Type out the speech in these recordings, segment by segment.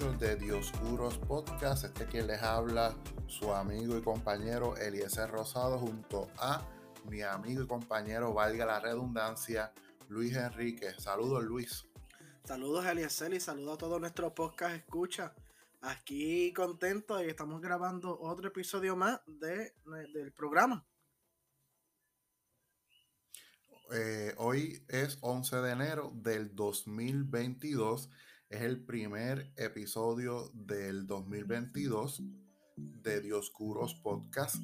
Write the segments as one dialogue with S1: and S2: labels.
S1: 28 de Dioscuros Podcast. Este quien les habla, su amigo y compañero Eliezer Rosado, junto a mi amigo y compañero, valga la redundancia, Luis Enrique. Saludos, Luis.
S2: Saludos, Eliezer, y saludos a todos nuestros podcast escucha. Aquí contento y estamos grabando otro episodio más de, del programa.
S1: Eh, hoy es 11 de enero del 2022. Es el primer episodio del 2022 de Dioscuros Podcast.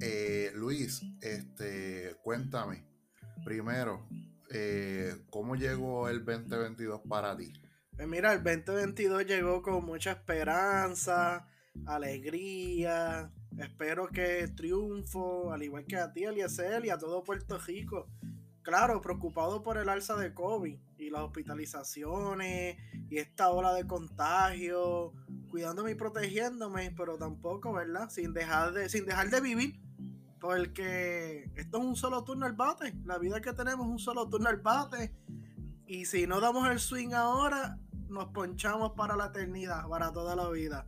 S1: Eh, Luis, este, cuéntame, primero, eh, ¿cómo llegó el 2022 para ti?
S2: Pues mira, el 2022 llegó con mucha esperanza, alegría. Espero que triunfo, al igual que a ti, Eliezer, y a todo Puerto Rico claro, preocupado por el alza de COVID y las hospitalizaciones y esta ola de contagio, cuidándome y protegiéndome, pero tampoco, ¿verdad? Sin dejar de, sin dejar de vivir, porque esto es un solo turno al bate, la vida que tenemos es un solo turno al bate, y si no damos el swing ahora, nos ponchamos para la eternidad, para toda la vida.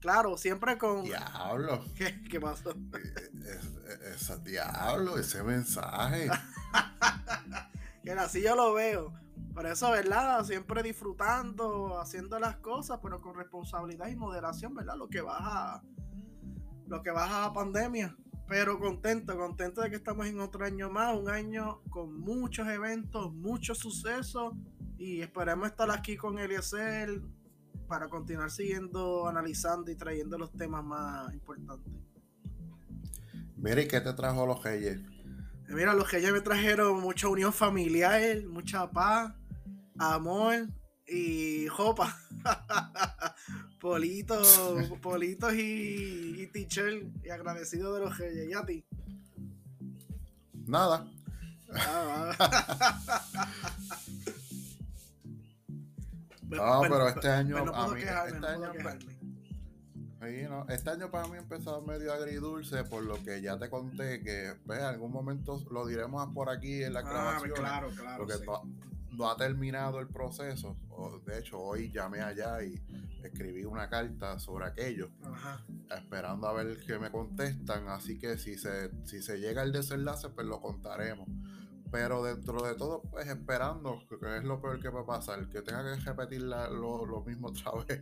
S2: Claro, siempre con.
S1: Diablo.
S2: ¿Qué, qué pasó?
S1: Ese diablo, ese mensaje.
S2: que así yo lo veo. Por eso, ¿verdad? Siempre disfrutando, haciendo las cosas, pero con responsabilidad y moderación, ¿verdad? Lo que baja, lo que baja la pandemia. Pero contento, contento de que estamos en otro año más, un año con muchos eventos, muchos sucesos. Y esperemos estar aquí con Eliezer para continuar siguiendo, analizando y trayendo los temas más importantes.
S1: Mira, ¿y qué te trajo los Reyes?
S2: Mira, los Reyes me trajeron mucha unión familiar, mucha paz, amor y jopa. politos, politos y, y teacher y agradecido de los Reyes. ¿Y a ti?
S1: Nada. Ah, no, pero este año, a mí, este año, este año para mí ha empezado medio agridulce, por lo que ya te conté que pues, en algún momento lo diremos por aquí en la ah, grabación.
S2: Claro, claro.
S1: Porque ha terminado el proceso. De hecho, hoy llamé allá y escribí una carta sobre aquello, esperando a ver qué me contestan. Así que si se, si se llega el desenlace, pues lo contaremos. Pero dentro de todo, pues esperando, que es lo peor que va a pasar, que tenga que repetir lo, mismo otra vez,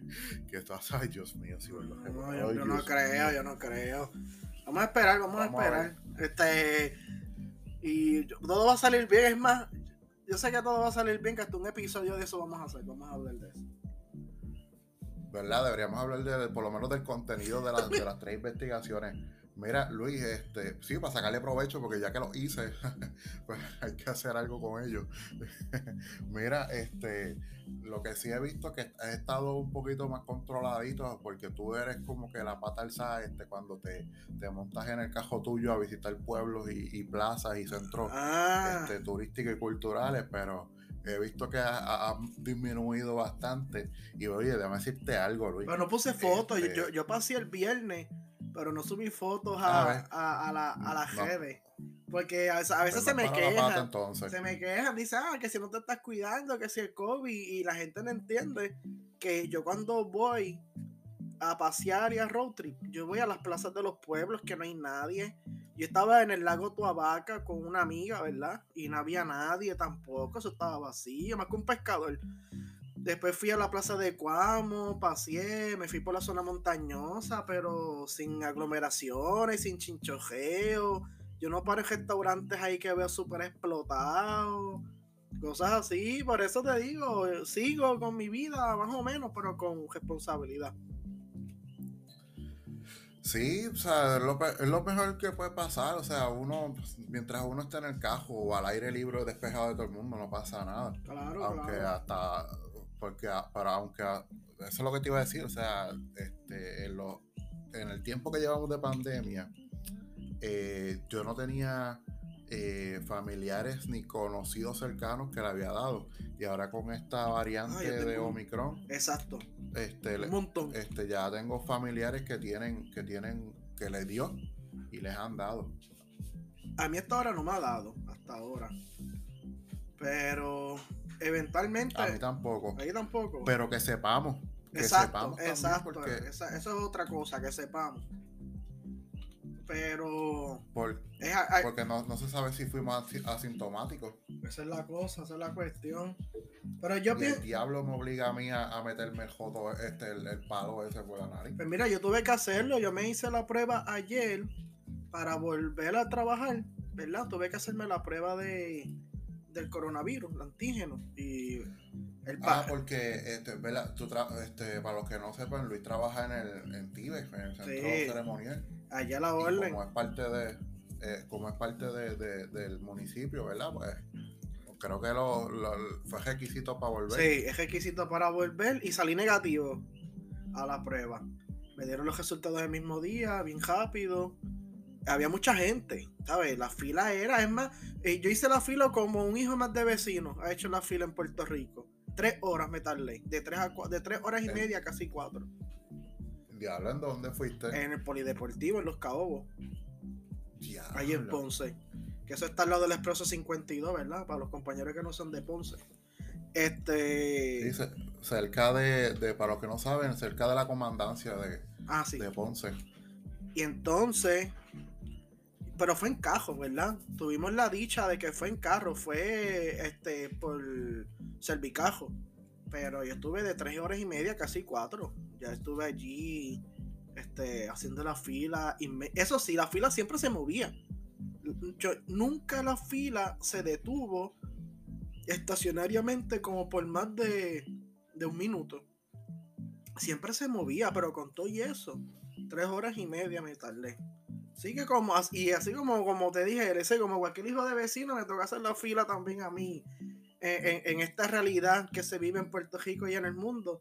S1: que tú ay Dios mío, si
S2: no, yo, no creo, yo no creo. Vamos a esperar, vamos, a esperar. este Y todo va a salir bien, es más, yo sé que todo va a salir bien, que hasta un episodio de eso vamos a hacer, vamos a hablar de eso.
S1: ¿Verdad? Deberíamos hablar de, por lo menos del contenido de, de las tres investigaciones Mira, Luis, este, sí, para sacarle provecho, porque ya que lo hice, pues hay que hacer algo con ellos. Mira, este, lo que sí he visto que he estado un poquito más controladito, porque tú eres como que la pata alzada, este, cuando te, te montas en el cajo tuyo a visitar pueblos y, plazas y centros ah. este, turísticos y culturales, pero he visto que ha, disminuido bastante. Y oye, déjame decirte algo, Luis.
S2: Pero no puse fotos, yo, este yo pasé el viernes pero no subí fotos a, a, la, a la redes. Porque a, veces pues se me quejan. Se me quejan, dice, ah, que si no te estás cuidando, que si el COVID, y la gente no entiende que yo cuando voy a pasear y a road trip, yo voy a las plazas de los pueblos que no hay nadie. Yo estaba en el lago Tuabaca con una amiga, ¿verdad? Y no había nadie tampoco, eso estaba vacío, más que un pescador. Después fui a la plaza de Cuamo, paseé, me fui por la zona montañosa, pero sin aglomeraciones, sin chinchojeo. Yo no paro en restaurantes ahí que veo súper explotados. Cosas así, por eso te digo, sigo con mi vida más o menos, pero con responsabilidad.
S1: Sí, o sea, es lo, es lo, mejor que puede pasar. O sea, uno, mientras uno esté en el cajo o al aire libre despejado de todo el mundo, no pasa nada.
S2: Claro,
S1: Aunque hasta porque ah, para aunque ah, eso es lo que te iba a decir, o sea, este, en, lo, en el tiempo que llevamos de pandemia, eh, yo no tenía eh, familiares ni conocidos cercanos que le había dado. Y ahora con esta variante de Omicron.
S2: Exacto.
S1: Este, un montón. Este, ya tengo familiares que tienen, que tienen, que le dio y les han dado.
S2: A mí hasta ahora no me ha dado, hasta ahora. Pero eventualmente.
S1: A mí tampoco.
S2: A mí tampoco.
S1: Pero que sepamos. Que
S2: exacto, exacto. Porque... eso es otra cosa, que sepamos. Pero.
S1: porque no, se sabe si fuimos asintomáticos.
S2: Esa es la cosa, esa es la cuestión. Pero yo
S1: El diablo me obliga a mí a, meterme el jodo, este, el, palo ese por la nariz.
S2: Pues mira, yo tuve que hacerlo. Yo me hice la prueba ayer para volver a trabajar, ¿verdad? Tuve que hacerme la prueba de del coronavirus, el antígeno. Y
S1: el ah, porque, este, ¿verdad? Tú este, para los que no sepan, Luis trabaja en el en en el centro ceremonial.
S2: Allá la orden.
S1: como es parte de, eh, como es parte de, del municipio, ¿verdad? Pues creo que lo, fue requisito para volver.
S2: Sí, es requisito para volver y salí negativo a la prueba. Me dieron los resultados el mismo día, bien rápido. Había mucha gente, ¿sabes? La fila era, es más, eh, yo hice la fila como un hijo más de vecino ha hecho la fila en Puerto Rico. Tres horas me tardé, de tres, a de tres horas y media a casi cuatro.
S1: Diablo, ¿en dónde fuiste?
S2: En el Polideportivo, en Los Caobos. Ahí en Ponce. Que eso está al lado del Expreso 52, ¿verdad? Para los compañeros que no son de Ponce. Este.
S1: Dice, cerca de, para los que no saben, cerca de la comandancia de,
S2: ah, sí.
S1: de Ponce.
S2: Y entonces, pero fue en cajo, ¿verdad? Tuvimos la dicha de que fue en carro, fue este por Servicajo. Pero yo estuve de tres horas y media, casi cuatro. Ya estuve allí este, haciendo la fila. Y Eso sí, la fila siempre se movía. Nunca la fila se detuvo estacionariamente como por más de, de un minuto. Siempre se movía, pero con todo y eso, tres horas y media me tardé. Así que como, y así como, como te dije, ese como cualquier hijo de vecino, me toca hacer la fila también a mí en, esta realidad que se vive en Puerto Rico y en el mundo.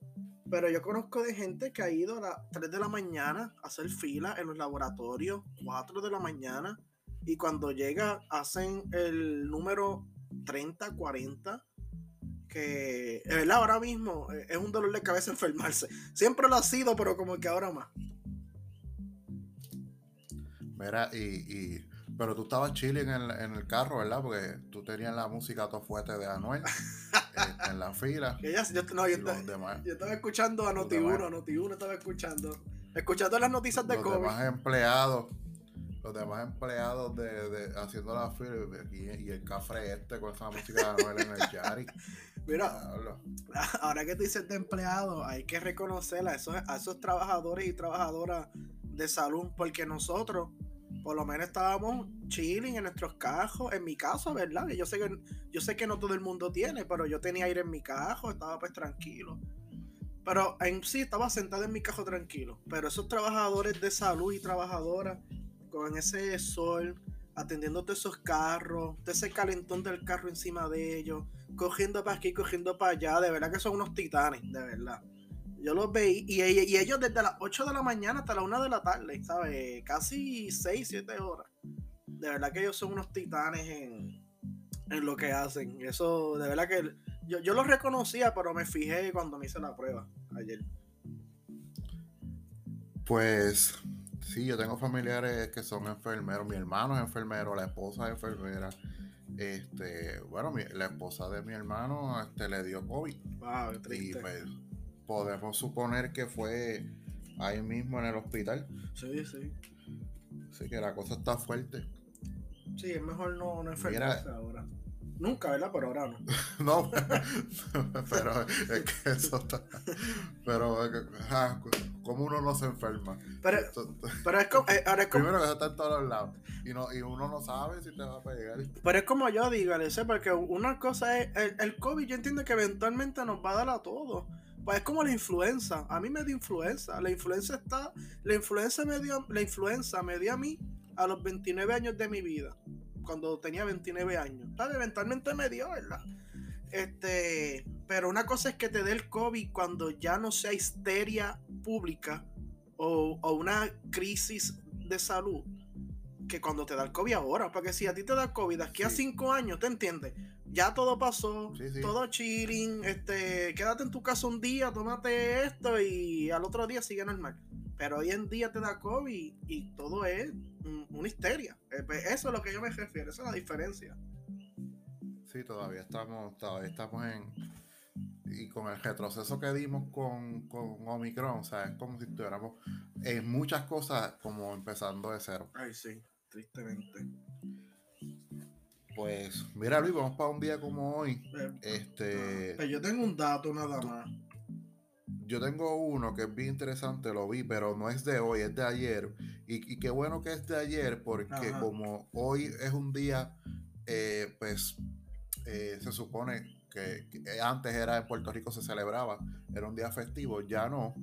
S2: Pero yo conozco de gente que ha ido a las 3 de la mañana a hacer fila en los laboratorios, 4 de la mañana, y cuando llega hacen el número 30, 40, que verdad ahora mismo eh, es un dolor de cabeza enfermarse. Siempre lo ha sido, pero como que ahora más.
S1: Mira, y pero tú estabas chilling en, en, el carro, ¿verdad? Porque tú tenías la música todo fuerte de Anuel este, en la fila.
S2: yo, no, yo, estaba, escuchando a Noti1, Noti1 estaba escuchando. Escuchando las noticias de
S1: los
S2: COVID.
S1: Los demás empleados, los demás empleados de, de haciendo la fila y, el café este con esa música de Anuel en el Yari.
S2: Mira, ahora que tú dices de empleados, hay que reconocer a esos, a esos trabajadores y trabajadoras de salud, porque nosotros por lo menos estábamos chilling en nuestros cajos, en mi caso, ¿verdad? Yo sé que yo sé que no todo el mundo tiene, pero yo tenía aire en mi cajo, estaba pues tranquilo. Pero en sí estaba sentado en mi cajo tranquilo. Pero esos trabajadores de salud y trabajadoras con ese sol, atendiendo todos esos carros, todo ese calentón del carro encima de ellos, cogiendo para aquí, cogiendo para allá, de verdad que son unos titanes, de verdad. Yo los veí y, y, ellos desde las 8 de la mañana hasta la 1 de la tarde, ¿sabes? Casi 6, 7 horas. De verdad que ellos son unos titanes en, en lo que hacen. Eso, de verdad que yo, yo los reconocía, pero me fijé cuando me hice la prueba ayer.
S1: Pues sí, yo tengo familiares que son enfermeros. Mi hermano es enfermero, la esposa es enfermera. Este, bueno, la esposa de mi hermano este, le dio COVID.
S2: Wow, triste.
S1: Y pues podemos suponer que fue ahí mismo en el hospital.
S2: Sí, sí.
S1: Así que la cosa está fuerte.
S2: Sí, es mejor no, no enfermarse ahora. Nunca, ¿verdad? Pero ahora no.
S1: no, pero es que eso está. Pero, ah, como uno no se enferma?
S2: Pero, pero es, como, eh, ahora es como.
S1: Primero que eso está en todos los lados. Y, no, y uno no sabe si te va a pegar.
S2: Pero es como yo digo, Alice, porque una cosa es. El, el COVID, yo entiendo que eventualmente nos va a dar a todos. Pues es como la influenza. A mí me dio influenza. La influenza está. La influenza me dio. La influenza me dio a mí a los 29 años de mi vida. Cuando tenía 29 años. Eventualmente me dio, ¿verdad? Este. Pero una cosa es que te dé el COVID cuando ya no sea histeria pública o, o una crisis de salud que cuando te da el COVID ahora. Porque si a ti te da COVID aquí a 5 años, ¿te entiendes? ya todo pasó, todo chilling, este, quédate en tu casa un día, tómate esto y al otro día sigue normal. Pero hoy en día te da COVID y todo es una histeria. Eh, pues, eso es lo que yo me refiero, esa es la diferencia.
S1: Sí, todavía estamos, todavía estamos en. Y con el retroceso que dimos con, con Omicron, o sea, es como si estuviéramos en muchas cosas como empezando de cero.
S2: Ay, sí, tristemente.
S1: Pues, mira Luis, vamos para un día como hoy. Eh, este.
S2: Pues yo tengo un dato nada más.
S1: Yo tengo uno que es bien interesante, lo vi, pero no es de hoy, es de ayer. Y, qué bueno que es de ayer, porque como hoy es un día, eh, pues eh, se supone que, antes era en Puerto Rico se celebraba, era un día festivo, ya no.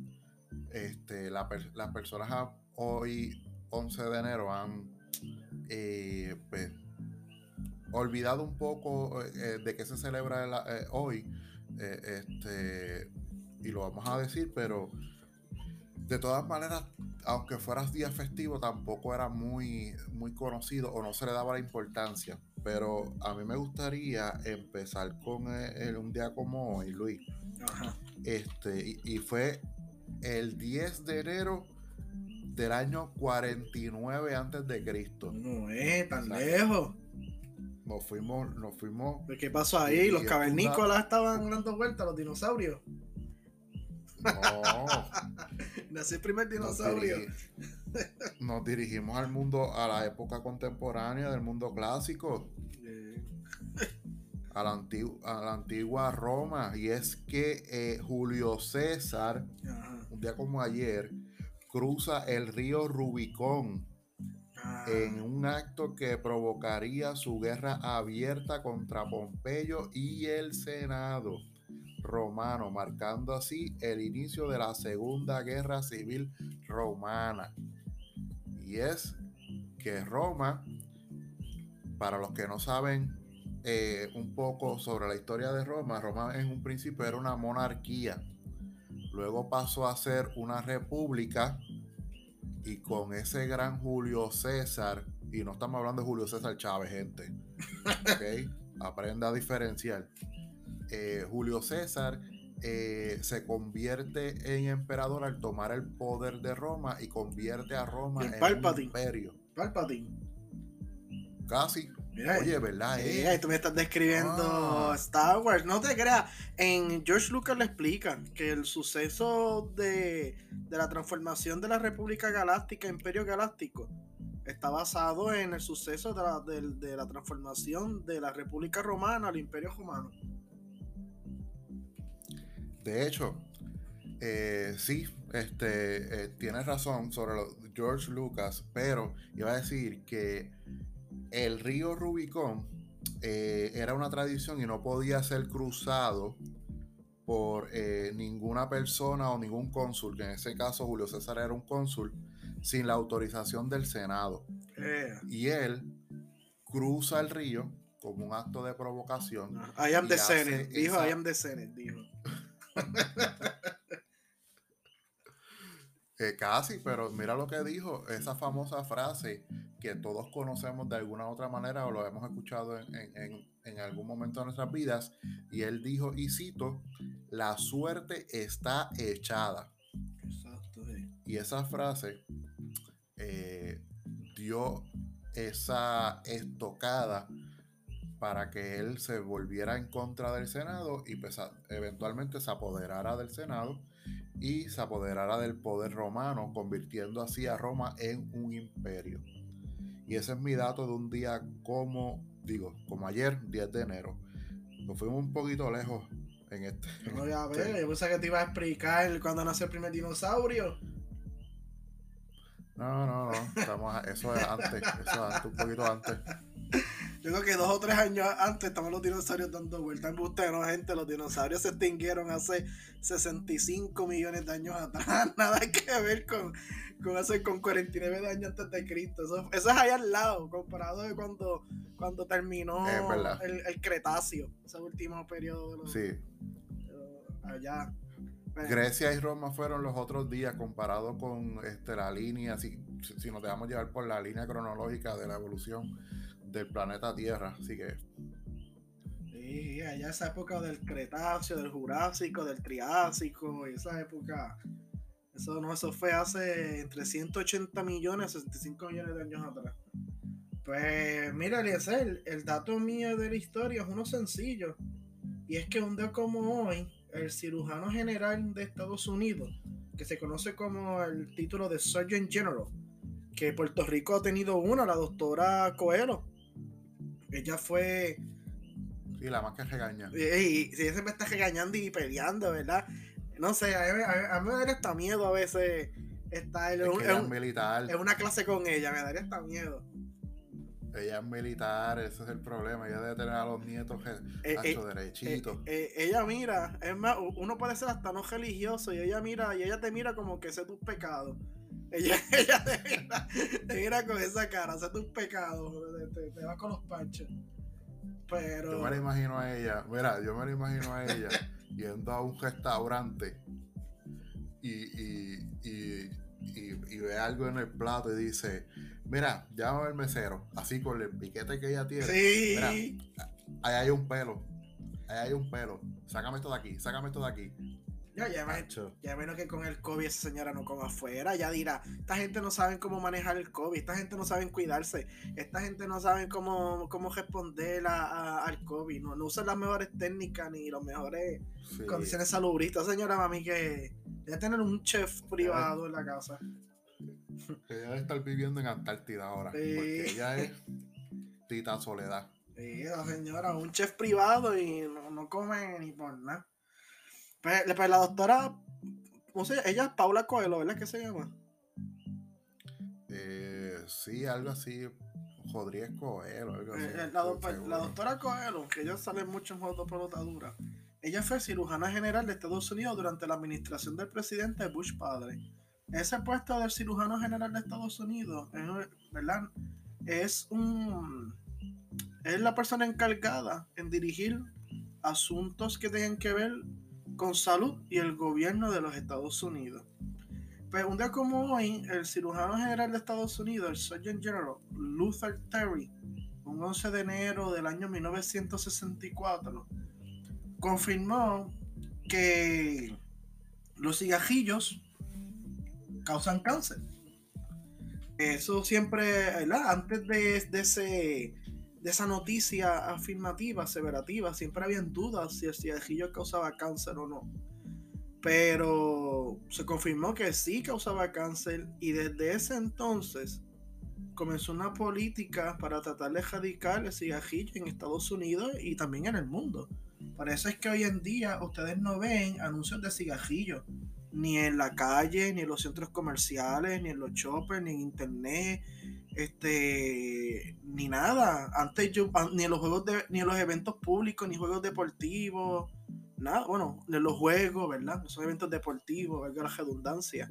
S1: Este, las personas hoy, 11 de enero, han eh, pues, olvidado un poco de que se celebra hoy. este y lo vamos a decir, pero de todas maneras, aunque fuera día festivo, tampoco era muy, muy conocido o no se le daba la importancia. Pero a mí me gustaría empezar con el, un día como hoy, Luis. Este, y, fue el 10 de enero del año 49 antes de Cristo.
S2: No es tan lejos.
S1: Nos fuimos, nos fuimos.
S2: ¿Qué pasó ahí? ¿Los cavernícolas estaban dando vueltas, los dinosaurios? No. Nací el primer dinosaurio.
S1: Nos, dirigimos al mundo, a la época contemporánea del mundo clásico. A, la a, la antigua Roma. Y es que eh, Julio César, un día como ayer, cruza el río Rubicón ah. en un acto que provocaría su guerra abierta contra Pompeyo y el Senado romano, marcando así el inicio de la Segunda Guerra Civil Romana. Y es que Roma, para los que no saben eh, un poco sobre la historia de Roma, Roma en un principio era una monarquía, luego pasó a ser una república y con ese gran Julio César, y no estamos hablando de Julio César Chávez, gente, aprenda a diferenciar eh, Julio César eh, se convierte en emperador al tomar el poder de Roma y convierte a Roma en un imperio.
S2: Palpatine.
S1: Casi. Oye, ¿verdad?
S2: Eh? tú me estás describiendo ah. Star Wars. No te creas. En George Lucas le explican que el suceso de, la transformación de la República Galáctica, Imperio Galáctico, está basado en el suceso de la, de la transformación de la República Romana al Imperio Romano.
S1: De hecho, eh, sí, este, eh, tienes razón sobre George Lucas, pero iba a decir que el río Rubicón eh, era una tradición y no podía ser cruzado por ninguna persona o ningún cónsul, que en ese caso Julio César era un cónsul, sin la autorización del Senado. Y él cruza el río como un acto de provocación.
S2: I am the Senate, dijo I am the Senate, dijo.
S1: Eh, casi, pero mira lo que dijo, esa famosa frase que todos conocemos de alguna otra manera o lo hemos escuchado en, algún momento de nuestras vidas, y él dijo, y cito, la suerte está echada. Y esa frase eh, dio esa estocada para que él se volviera en contra del Senado y pues, eventualmente se apoderara del Senado y se apoderara del poder romano, convirtiendo así a Roma en un imperio. Y ese es mi dato de un día como, digo, como ayer, 10 de enero. Nos fuimos un poquito lejos en este.
S2: No, a ver, yo que te iba a explicar cuando nació el primer dinosaurio.
S1: No, no, no, estamos, eso es antes, eso es antes, un poquito antes.
S2: Yo creo que dos o tres años antes estaban los dinosaurios dando vueltas. En usted, no, gente, los dinosaurios se extinguieron hace 65 millones de años atrás. Nada que ver con, con hace con 49 de años antes de Cristo. Eso, es allá al lado, comparado de cuando, cuando terminó el, Cretáceo, ese último periodo de los,
S1: sí.
S2: allá.
S1: Grecia y Roma fueron los otros días comparado con este, la línea, si, si nos dejamos llevar por la línea cronológica de la evolución del planeta Tierra, así que...
S2: Sí, allá esa época del Cretáceo, del Jurásico, del Triásico, y esa época, eso no, eso fue hace entre 180 millones y 65 millones de años atrás. Pues mira, Eliezer, el dato mío de la historia es uno sencillo. Y es que un día como hoy, el cirujano general de Estados Unidos, que se conoce como el título de Surgeon General, que Puerto Rico ha tenido una, la doctora Coelho. Ella fue.
S1: Sí, la más que regaña.
S2: Y, y, ella se me está regañando y peleando, ¿verdad? No sé, a mí, me da hasta miedo a veces estar en,
S1: un, militar.
S2: en una clase con ella, me daría hasta miedo.
S1: Ella es militar, ese es el problema. Ella debe tener a los nietos eh, eh, derechitos.
S2: Eh, ella mira, es más, uno puede ser hasta no religioso y ella mira, y ella te mira como que sé tus pecados. Ella, ella te, mira, con esa cara, sé tus pecados, te, va con los panchos. Pero.
S1: Yo me la imagino a ella, mira, yo me la imagino a ella yendo a un restaurante y, y, y, y, ve algo en el plato y dice, mira, llama al mesero, así con el piquete que ella tiene. Sí. Mira, ahí hay un pelo, ahí hay un pelo, sácame esto de aquí, sácame esto de aquí.
S2: Ya, ya, ya menos que con el COVID esa señora no coma afuera, ya dirá, esta gente no sabe cómo manejar el COVID, esta gente no sabe cuidarse, esta gente no sabe cómo, cómo responder a, al COVID, no, no usan las mejores técnicas ni las mejores condiciones salubristas. Señora, mami, que debe tener un chef privado en la casa.
S1: Ella debe estar viviendo en Antártida ahora, porque ella es Tita Soledad.
S2: Sí, la señora, un chef privado y no, no come ni por nada. Pues, pues, la doctora, no sé, ella es Paula Coelho, ¿verdad que se llama?
S1: Eh, sí, algo así. Rodríguez Coelho, algo así.
S2: Eh, la, pues, doctora Coelho, que ella sale mucho en juegos de pelotadura, ella fue cirujana general de Estados Unidos durante la administración del presidente Bush padre. Ese puesto del cirujano general de Estados Unidos, ¿verdad? Es un es la persona encargada en dirigir asuntos que tengan que ver con salud y el gobierno de los Estados Unidos. Pues un día como hoy, el cirujano general de Estados Unidos, el Surgeon General Luther Terry, un 11 de enero del año 1964, confirmó que los cigajillos causan cáncer. Eso siempre, antes de, de ese de esa noticia afirmativa, aseverativa, siempre habían dudas si el cigarrillo causaba cáncer o no. Pero se confirmó que sí causaba cáncer y desde ese entonces comenzó una política para tratar de erradicar el cigarrillo en Estados Unidos y también en el mundo. Por eso es que hoy en día ustedes no ven anuncios de cigarrillos, ni en la calle, ni en los centros comerciales, ni en los shoppers, ni en internet, este ni nada. Antes yo ni en los juegos de, ni en los eventos públicos ni juegos deportivos nada. Bueno en los juegos verdad esos eventos deportivos valga la redundancia.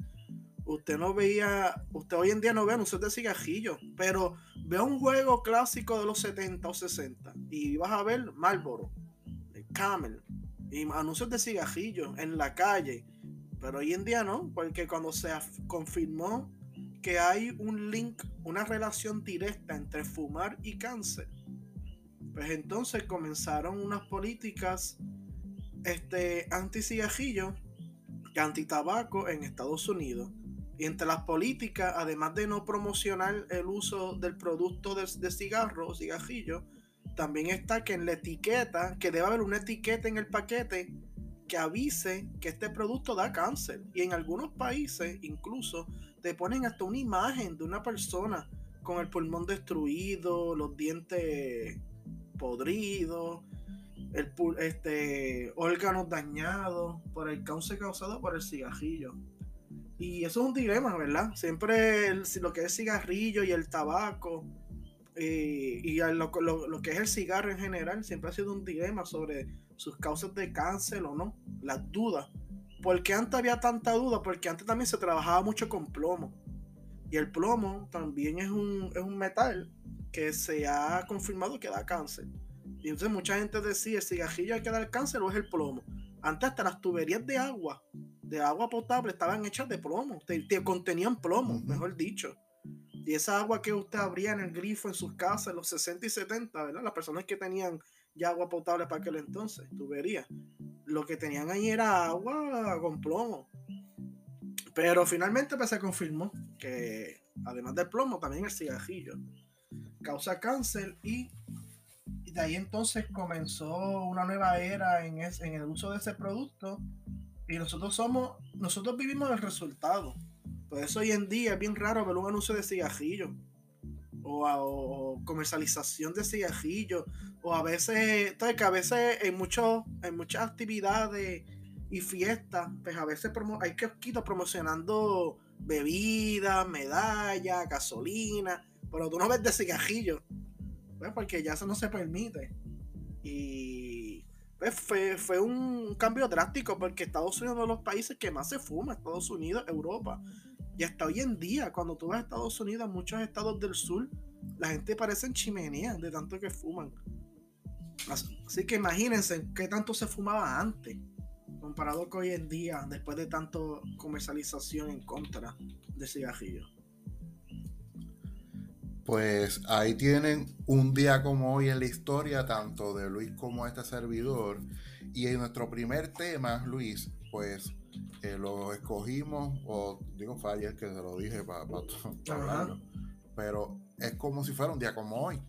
S2: Usted no veía usted hoy en día no ve anuncios de cigarrillos pero ve un juego clásico de los 70 o 60 y vas a ver Marlboro Camel y anuncios de cigarrillos en la calle. Pero hoy en día no porque cuando se confirmó que hay un link, una relación directa entre fumar y cáncer, pues entonces comenzaron unas políticas este, anti-cigarrillo y anti-tabaco en Estados Unidos. Y entre las políticas, además de no promocionar el uso del producto de, de cigarro o cigarrillo, también está que en la etiqueta, que debe haber una etiqueta en el paquete que avise que este producto da cáncer. Y en algunos países incluso te ponen hasta una imagen de una persona con el pulmón destruido, los dientes podridos, el este, órganos dañados por el cáncer causado por el cigarrillo. Y eso es un dilema, ¿verdad? Siempre lo que es cigarrillo y el tabaco eh, y lo, que es el cigarro en general siempre ha sido un dilema sobre sus causas de cáncer o no, las dudas. ¿Por qué antes había tanta duda? Porque antes también se trabajaba mucho con plomo. Y el plomo también es un, es un metal que se ha confirmado que da cáncer. Y entonces mucha gente decía, ¿el cigarrillo hay que dar cáncer o es el plomo? Antes hasta las tuberías de agua, de agua potable, estaban hechas de plomo, te, contenían plomo, mejor dicho. Y esa agua que usted abría en el grifo en sus casas en los 60 y 70, ¿verdad? Las personas que tenían ya agua potable para aquel entonces, tubería lo que tenían ahí era agua con plomo. Pero finalmente pues, se confirmó que además del plomo también el cigarrillo. causa cáncer y de ahí entonces comenzó una nueva era en, en el uso de ese producto y nosotros somos, nosotros vivimos el resultado. Por eso hoy en día es bien raro ver un anuncio de cigarrillo o, comercialización de cigarrillos o a veces, entonces que a veces en, muchos en muchas actividades y fiestas, pues a veces hay kiosquitos promocionando bebidas, medallas, gasolina, pero tú no ves de cigarrillos, pues porque ya eso no se permite. Y pues fue, fue un cambio drástico porque Estados Unidos es uno de los países que más se fuma, Estados Unidos, Europa. Y hasta hoy en día, cuando tú vas a Estados Unidos, muchos estados del sur, la gente parece en chimeneas de tanto que fuman. Así que imagínense qué tanto se fumaba antes, comparado con hoy en día, después de tanto comercialización en contra de cigarrillos.
S1: Pues ahí tienen un día como hoy en la historia, tanto de Luis como este servidor. Y en nuestro primer tema, Luis, pues lo escogimos, o digo fue ayer que se lo dije para, hablarlo, pero es como si fuera un día como hoy.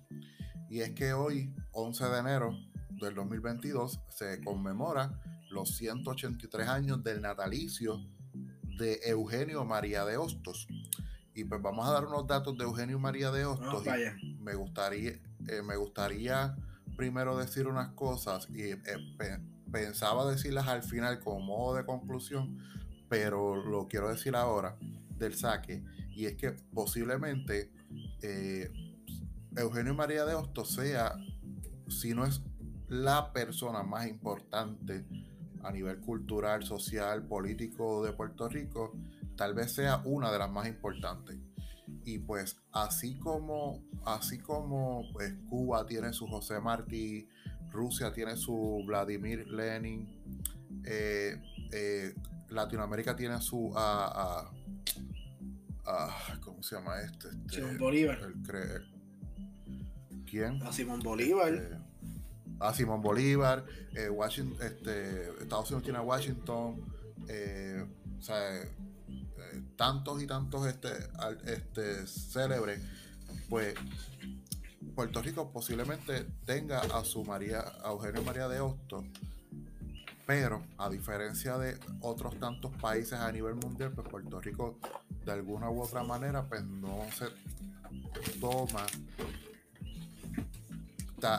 S1: Y es que hoy, 11 de enero del 2022, se conmemora los 183 años del natalicio de Eugenio María de Hostos. Y pues vamos a dar unos datos de Eugenio María de Hostos. me gustaría, eh, me gustaría primero decir unas cosas y eh, pensaba decirlas al final como modo de conclusión, pero lo quiero decir ahora del saque. Y es que posiblemente eh, Eugenio María de Hostos sea, si no es la persona más importante a nivel cultural, social, político de Puerto Rico, tal vez sea una de las más importantes. Y pues así como, así como pues, Cuba tiene su José Martí, Rusia tiene su Vladimir Lenin, eh, eh, Latinoamérica tiene su uh, ¿cómo se llama este? este
S2: Simón Bolívar.
S1: ¿Quién?
S2: A Simón Bolívar.
S1: Este, a Simón Bolívar, eh, Washington, este, Estados Unidos tiene a Washington, o sea, tantos y tantos este, este, célebres, pues Puerto Rico posiblemente tenga a su María, a Eugenio María de Hostos, pero a diferencia de otros tantos países a nivel mundial, pues Puerto Rico de alguna u otra manera pues no se toma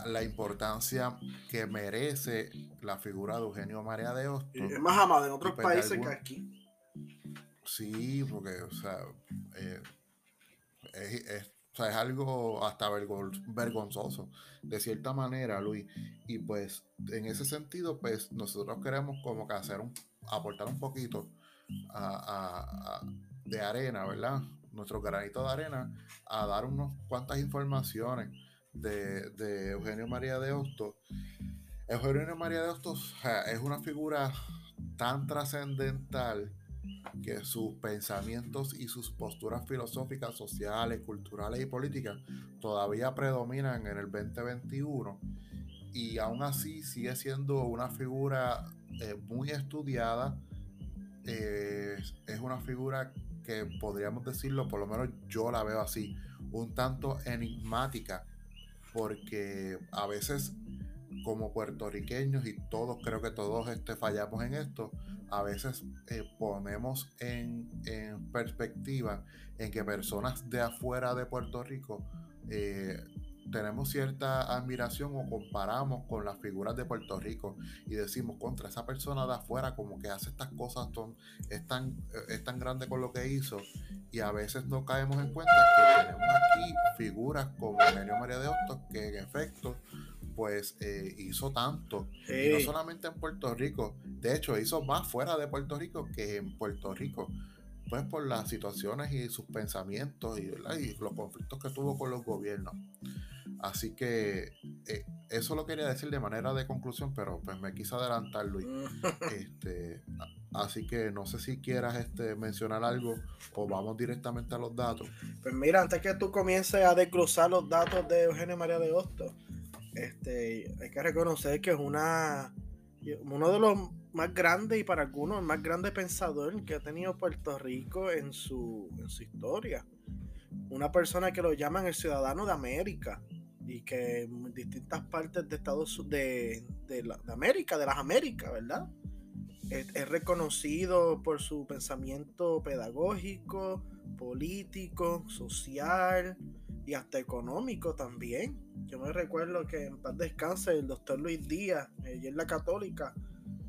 S1: la importancia que merece la figura de Eugenio María de Hostos.
S2: Es más amado en otros pues, países que aquí.
S1: Sí, porque, o sea, eh, es, o sea, es algo hasta vergonzoso, de cierta manera, Luis. Y pues, en ese sentido, pues, nosotros queremos como que hacer un, aportar un poquito de arena, ¿verdad? Nuestro granito de arena, a dar unas cuantas informaciones de, de Eugenio María de Hostos. Eugenio María de Hostos es una figura tan trascendental que sus pensamientos y sus posturas filosóficas, sociales, culturales y políticas todavía predominan en el 2021 y aún así sigue siendo una figura eh, muy estudiada, eh, es una figura que podríamos decirlo, por lo menos yo la veo así, un tanto enigmática, porque a veces como puertorriqueños y todos, creo que todos este, fallamos en esto, a veces eh, ponemos en, perspectiva en que personas de afuera de Puerto Rico eh, tenemos cierta admiración o comparamos con las figuras de Puerto Rico y decimos contra esa persona de afuera como que hace estas cosas es, tan, es tan grande con lo que hizo y a veces no caemos en cuenta que tenemos aquí figuras como Emilio María de Hostos que en efecto pues eh, hizo tanto, y no solamente en Puerto Rico, de hecho hizo más fuera de Puerto Rico que en Puerto Rico, pues por las situaciones y sus pensamientos y, los conflictos que tuvo con los gobiernos. Así que eh, eso lo quería decir de manera de conclusión, pero pues me quise adelantar, Luis. este, así que no sé si quieras este, mencionar algo o vamos directamente a los datos.
S2: Pues mira, antes que tú comiences a desglosar los datos de Eugenio María de Hostos, este, hay que reconocer que es una uno de los más grandes y para algunos el más grande pensador que ha tenido Puerto Rico en su, en su historia. una persona que lo llaman el ciudadano de América y que en distintas partes de Estados de, de, de América, de las Américas, ¿verdad? Es, reconocido por su pensamiento pedagógico, político, social y hasta económico también. Yo me recuerdo que en paz descanse el doctor Luis Díaz, ella es la católica,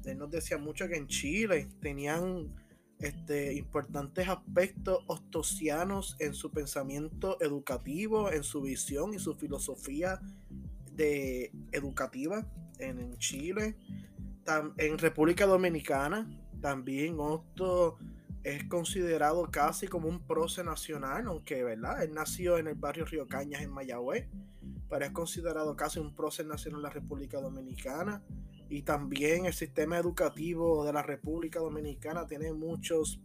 S2: él nos decía mucho que en Chile tenían este, importantes aspectos ostosianos en su pensamiento educativo, en su visión y su filosofía de educativa en, Chile, en República Dominicana también Osto es considerado casi como un prócer nacional, aunque verdad, él nació en el barrio Río Cañas en Mayagüez, pero es considerado casi un prócer nacional en la República Dominicana y también el sistema educativo de la República Dominicana tiene muchos,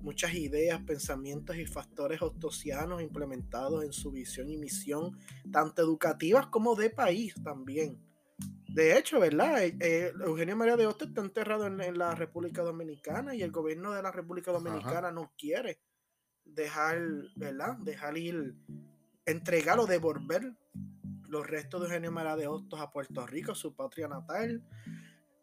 S2: muchas ideas, pensamientos y factores ostosianos implementados en su visión y misión, tanto educativas como de país también. De hecho, ¿verdad? Eh, eh, Eugenio María de Hostos está enterrado en, la República Dominicana y el gobierno de la República Dominicana no quiere dejar, ¿verdad? Dejar ir, entregar o devolver los restos de Eugenio María de Hostos a Puerto Rico, su patria natal,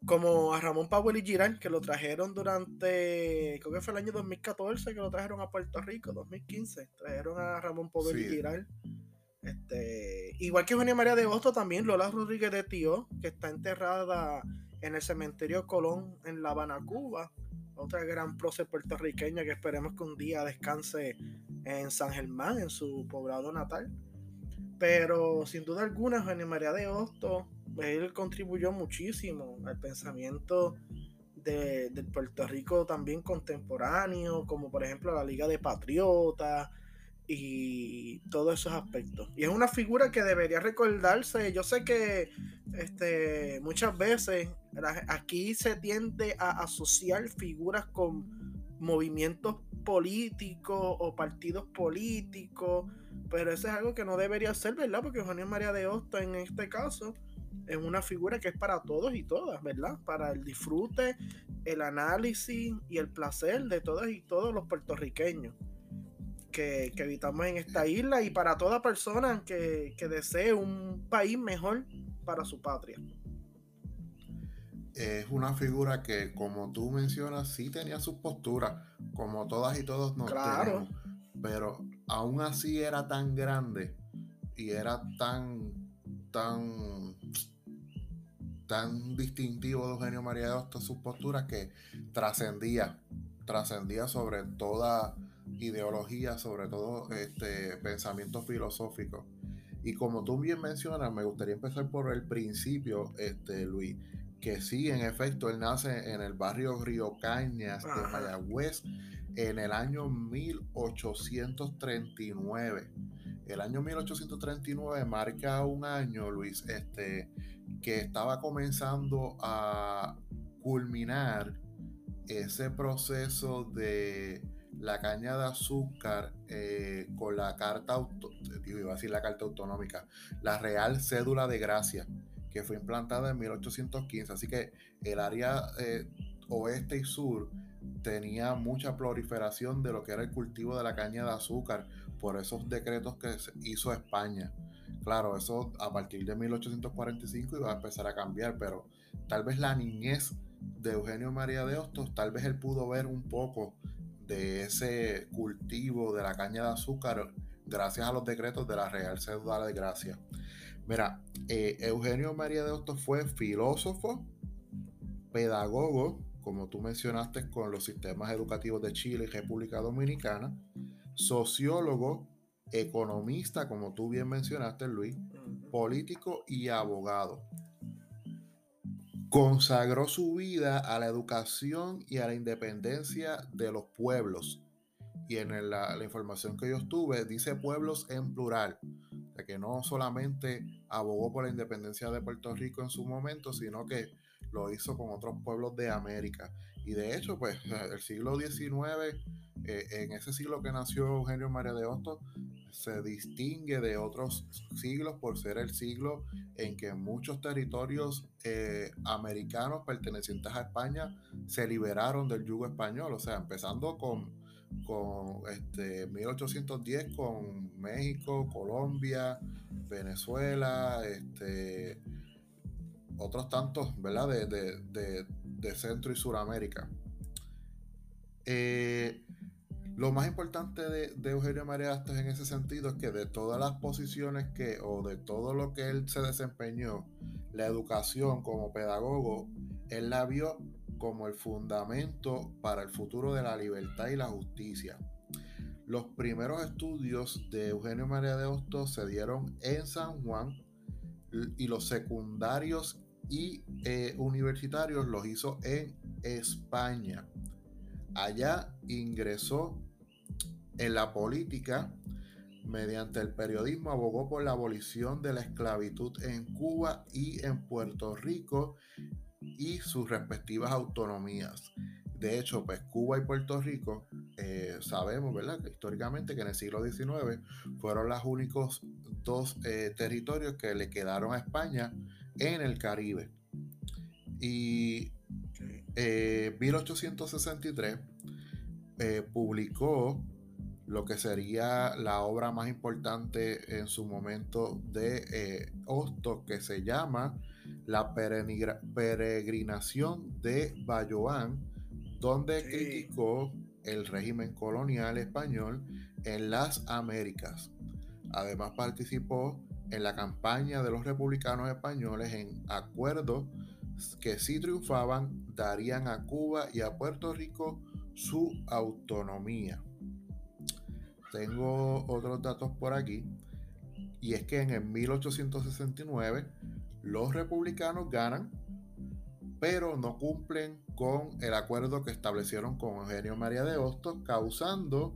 S2: como a Ramón Powell y Girán, que lo trajeron durante, creo que fue el año 2014 que lo trajeron a Puerto Rico, 2015, trajeron a Ramón Powell y Girán. Este, igual que Eugenio María de Hostos, también Lola Rodríguez de Tío, que está enterrada en el cementerio Colón en La Habana, Cuba. Otra gran prócer puertorriqueña que esperemos que un día descanse en San Germán, en su poblado natal. Pero sin duda alguna, Eugenio María de Hostos, él contribuyó muchísimo al pensamiento de, del Puerto Rico también contemporáneo, como por ejemplo la Liga de Patriotas y todos esos aspectos. Y es una figura que debería recordarse. Yo sé que este, muchas veces aquí se tiende a asociar figuras con movimientos políticos o partidos políticos pero eso es algo que no debería ser, ¿verdad? Porque Juan María de Hosta en este caso es una figura que es para todos y todas, ¿verdad? Para el disfrute, el análisis y el placer de todas y todos los puertorriqueños que, que habitamos en esta isla y para toda persona que, que desee un país mejor para su patria.
S1: Es una figura que, como tú mencionas, sí tenía sus posturas, como todas y todos nos claro. pero aún así era tan grande y era tan, tan, tan distintivo de Eugenio María de Hostos sus posturas que trascendía, trascendía sobre toda ideología, sobre todo este pensamiento filosófico. Y como tú bien mencionas, me gustaría empezar por el principio, este, Luis, que sí, en efecto, él nace en el barrio Río Cañas de Mayagüez en el año 1839. El año 1839 marca un año, Luis, este, que estaba comenzando a culminar ese proceso de la caña de azúcar eh, con la carta, auto, iba a decir la carta autonómica, la Real Cédula de Gracia, que fue implantada en 1815. Así que el área eh, oeste y sur tenía mucha proliferación de lo que era el cultivo de la caña de azúcar por esos decretos que hizo España. Claro, eso a partir de 1845 iba a empezar a cambiar, pero tal vez la niñez de Eugenio María de Hostos, tal vez él pudo ver un poco de ese cultivo de la caña de azúcar gracias a los decretos de la Real Cédula de Gracia. Mira, eh, Eugenio María de Hostos fue filósofo, pedagogo, como tú mencionaste, con los sistemas educativos de Chile y República Dominicana, sociólogo, economista, como tú bien mencionaste, Luis, político y abogado. Consagró su vida a la educación y a la independencia de los pueblos. Y en la, información que yo estuve, dice pueblos en plural, de que no solamente abogó por la independencia de Puerto Rico en su momento, sino que lo hizo con otros pueblos de América. Y de hecho, pues el siglo XIX, eh, en ese siglo que nació Eugenio María de Hostos, se distingue de otros siglos por ser el siglo en que muchos territorios eh, americanos pertenecientes a España se liberaron del yugo español, o sea, empezando con, con este 1810 con México, Colombia, Venezuela, este otros tantos, ¿verdad? De, Centro y Suramérica. Eh, lo más importante de, Eugenio María Astos en ese sentido es que de todas las posiciones que, o de todo lo que él se desempeñó, la educación como pedagogo, él la vio como el fundamento para el futuro de la libertad y la justicia. Los primeros estudios de Eugenio María de Hostos se dieron en San Juan y los secundarios y eh, universitarios los hizo en España. Allá ingresó en la política mediante el periodismo abogó por la abolición de la esclavitud en Cuba y en Puerto Rico y sus respectivas autonomías. De hecho, pues Cuba y Puerto Rico, eh, sabemos, ¿verdad? históricamente que en el siglo XIX fueron los únicos dos eh, territorios que le quedaron a España en el Caribe. Y eh, 1863 eh, publicó lo que sería la obra más importante en su momento de eh, que se llama La peregrinación de Bayoán, donde criticó el régimen colonial español en las Américas. Además participó en la campaña de los republicanos españoles en acuerdos que si triunfaban darían a Cuba y a Puerto Rico su autonomía. Tengo otros datos por aquí. Y es que en el 1869 los republicanos ganan, pero no cumplen con el acuerdo que establecieron con Eugenio María de Hostos, causando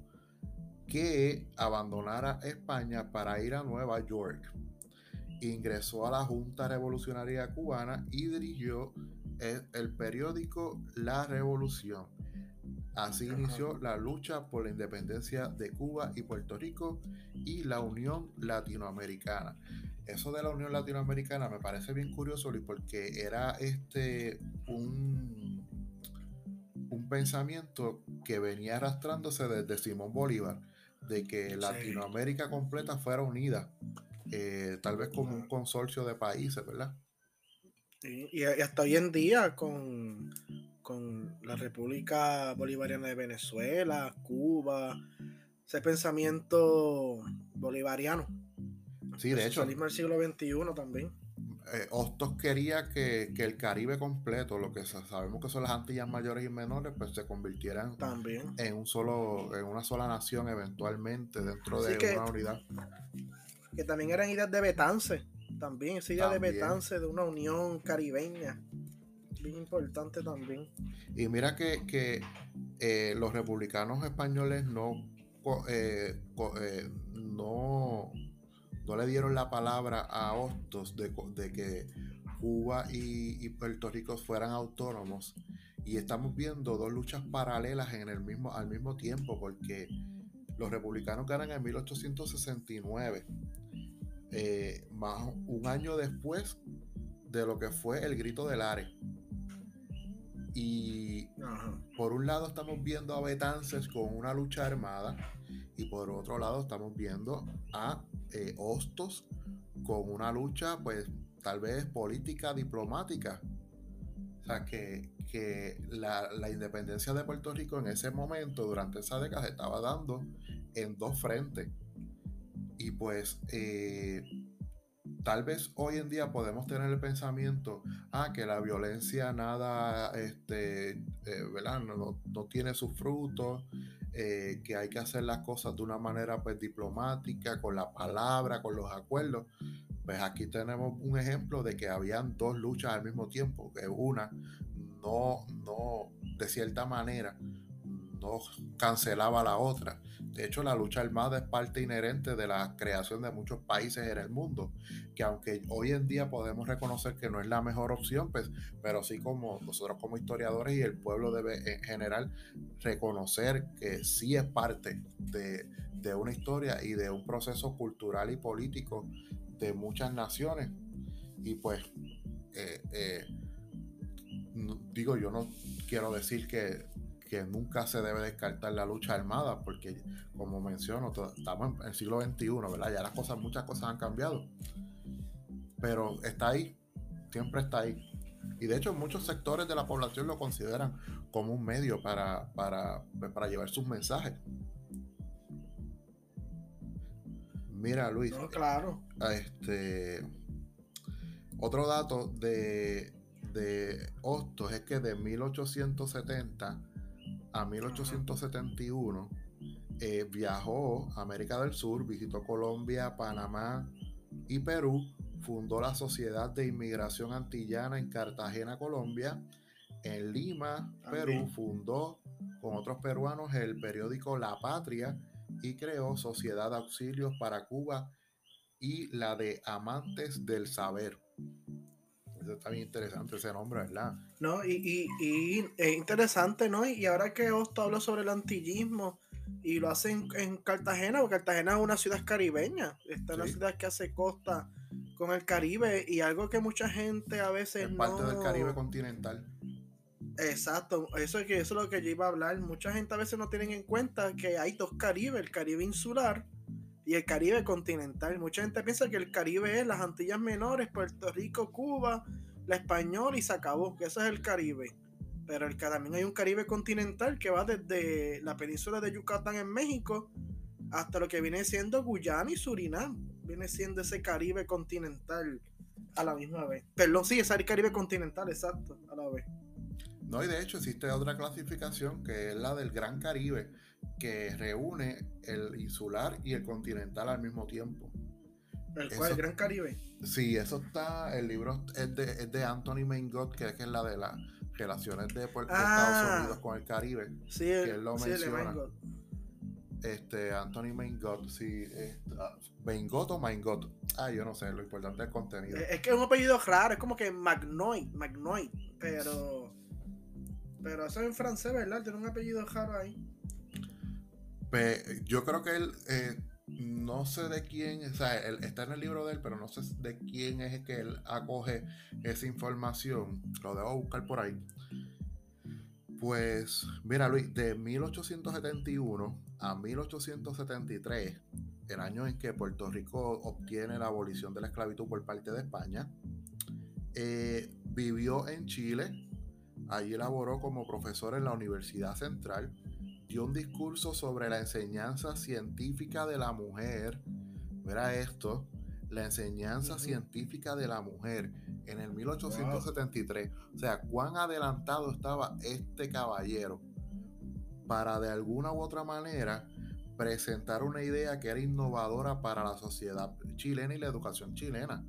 S1: que abandonara España para ir a Nueva York. Ingresó a la Junta Revolucionaria Cubana y dirigió el periódico La Revolución Así inició la lucha por la independencia de Cuba y Puerto Rico y la Unión Latinoamericana. Eso de la Unión Latinoamericana me parece bien curioso porque era este un, un pensamiento que venía arrastrándose desde Simón Bolívar, de que Latinoamérica completa fuera unida, eh, tal vez como un consorcio de países, ¿verdad?
S2: y hasta hoy en día con con la República Bolivariana de Venezuela, Cuba, ese pensamiento bolivariano.
S1: Sí, de hecho.
S2: del siglo XXI también.
S1: Eh, Hostos quería que, el Caribe completo, lo que sabemos que son las Antillas mayores y menores, pues se convirtieran
S2: también.
S1: en un solo, en una sola nación eventualmente dentro de una unidad.
S2: Que también eran ideas de Betance, también, esa idea de Betance, de una unión caribeña importante también.
S1: Y mira que, eh, los republicanos españoles no, eh, eh, no, no le dieron la palabra a Hostos de, que Cuba y, Puerto Rico fueran autónomos. Y estamos viendo dos luchas paralelas en el mismo, al mismo tiempo, porque los republicanos ganan en 1869, más un año después de lo que fue el grito del Are. Y por un lado estamos viendo a Betances con una lucha armada y por otro lado estamos viendo a eh, Hostos con una lucha pues tal vez política, diplomática. O sea, que, la, independencia de Puerto Rico en ese momento, durante esa década, se estaba dando en dos frentes. Y pues eh, tal vez hoy en día podemos tener el pensamiento, ah, que la violencia nada, este, eh, ¿verdad? No, tiene sus frutos, eh, que hay que hacer las cosas de una manera pues diplomática, con la palabra, con los acuerdos. Pues aquí tenemos un ejemplo de que habían dos luchas al mismo tiempo, que una no, no, de cierta manera, cancelaba la otra. De hecho, la lucha armada es parte inherente de la creación de muchos países en el mundo, que aunque hoy en día podemos reconocer que no es la mejor opción, pues, pero sí como nosotros como historiadores y el pueblo debe en general reconocer que sí es parte de, una historia y de un proceso cultural y político de muchas naciones. Y pues, eh, eh, digo, yo no quiero decir que que nunca se debe descartar la lucha armada, porque como menciono, estamos en el siglo XXI, ¿verdad? Ya las cosas, muchas cosas han cambiado. Pero está ahí, siempre está ahí. Y de hecho muchos sectores de la población lo consideran como un medio para, para, para llevar sus mensajes. Mira, Luis.
S2: claro.
S1: Este, otro dato de, de Hostos es que de 1870 a 1871 eh, viajó a América del Sur, visitó Colombia, Panamá y Perú, fundó la Sociedad de Inmigración Antillana en Cartagena, Colombia, en Lima, Perú, fundó con otros peruanos el periódico La Patria y creó Sociedad de Auxilios para Cuba y la de Amantes del Saber. Eso está bien interesante ese nombre, ¿verdad?
S2: No, y, es interesante, ¿no? Y ahora que Osto habla sobre el antillismo y lo hace en, Cartagena, porque Cartagena es una ciudad caribeña, está es una ciudad que hace costa con el Caribe y algo que mucha gente a veces
S1: es parte del Caribe continental.
S2: Exacto, eso es, que, eso es lo que yo iba a hablar. Mucha gente a veces no tienen en cuenta que hay dos Caribe, el Caribe insular y el Caribe continental. Mucha gente piensa que el Caribe es las Antillas Menores, Puerto Rico, Cuba, la Española y se acabó, que eso es el Caribe. Pero el, también hay un Caribe continental que va desde la península de Yucatán en México hasta lo que viene siendo Guyana y Surinam. Viene siendo ese Caribe continental a la misma vez. Perdón, sí, es el Caribe continental, exacto, a la vez.
S1: No, y de hecho existe otra clasificación que es la del Gran Caribe, que reúne el insular y el continental al mismo tiempo.
S2: ¿El cual? ¿El Gran Caribe?
S1: Sí, eso está, el libro es de, es de Anthony Maingot, que es, la de las relaciones de, Estados ah. Unidos con el Caribe.
S2: Sí, que él lo menciona.
S1: Este, Anthony Maingot, sí, Maingot o Maingot. Ah, yo no sé, lo importante es el contenido.
S2: Es que es un apellido raro, es como que Magnoy, Magnoy, pero pero eso es en francés, ¿verdad? Tiene un apellido raro ahí.
S1: Yo creo que él, eh, no sé de quién, o sea, él está en el libro de él, pero no sé de quién es que él acoge esa información. Lo debo buscar por ahí. Pues, mira Luis, de 1871 a 1873, el año en que Puerto Rico obtiene la abolición de la esclavitud por parte de España, eh, vivió en Chile, Allí elaboró como profesor en la Universidad Central, dio un discurso sobre la enseñanza científica de la mujer. Mira esto, la enseñanza científica de la mujer en el 1873. O sea, cuán adelantado estaba este caballero para de alguna u otra manera presentar una idea que era innovadora para la sociedad chilena y la educación chilena,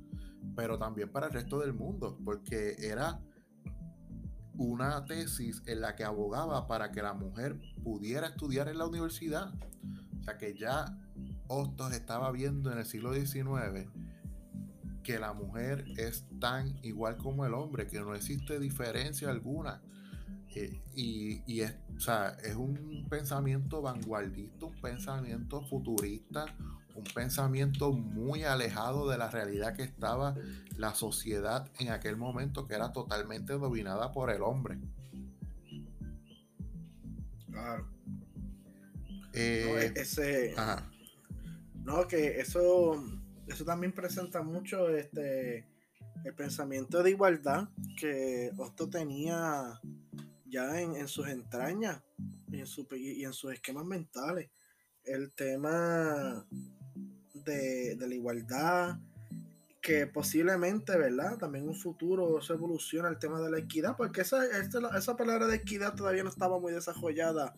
S1: pero también para el resto del mundo, porque era una tesis en la que abogaba para que la mujer pudiera estudiar en la universidad. O sea que ya Hostos estaba viendo en el siglo XIX que la mujer es tan igual como el hombre, que no existe diferencia alguna. Eh, y, es, es un pensamiento vanguardista, un pensamiento futurista, un pensamiento muy alejado de la realidad que estaba la sociedad en aquel momento, que era totalmente dominada por el hombre.
S2: Claro. Eh, no, ese, no, que eso, eso también presenta mucho este el pensamiento de igualdad que Osto tenía ya en, sus entrañas y en, su, y en sus esquemas mentales. El tema de, la igualdad, que posiblemente, ¿verdad? También un futuro se evoluciona el tema de la equidad, porque esa, esa palabra de equidad todavía no estaba muy desarrollada.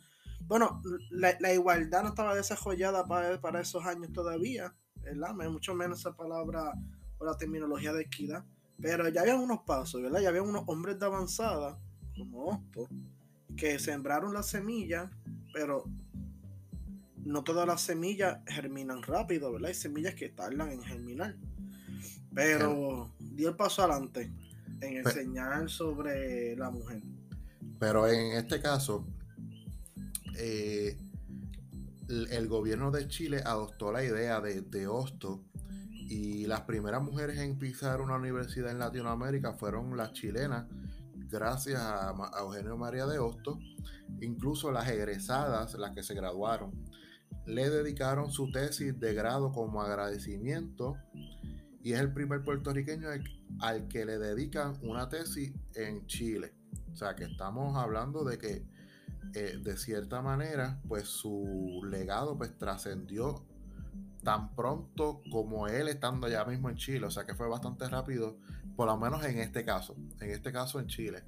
S2: Bueno, la, igualdad no estaba desarrollada para, para, esos años todavía, ¿verdad? Mucho menos esa palabra o la terminología de equidad. Pero ya había unos pasos, ¿verdad? Ya había unos hombres de avanzada, como Otto, que sembraron la semilla, pero no todas las semillas germinan rápido, ¿verdad? Hay semillas que tardan en germinar. Pero dio el paso adelante en enseñar sobre la mujer.
S1: Pero en este caso, eh, el, gobierno de Chile adoptó la idea de, de Hosto y las primeras mujeres en pisar una universidad en Latinoamérica fueron las chilenas gracias a, Eugenio María de Hostos, incluso las egresadas, las que se graduaron, le dedicaron su tesis de grado como agradecimiento y es el primer puertorriqueño al, que le dedican una tesis en Chile. O sea que estamos hablando de que eh, de cierta manera pues su legado pues trascendió tan pronto como él estando ya mismo en Chile. O sea que fue bastante rápido, por lo menos en este caso, en este caso en Chile.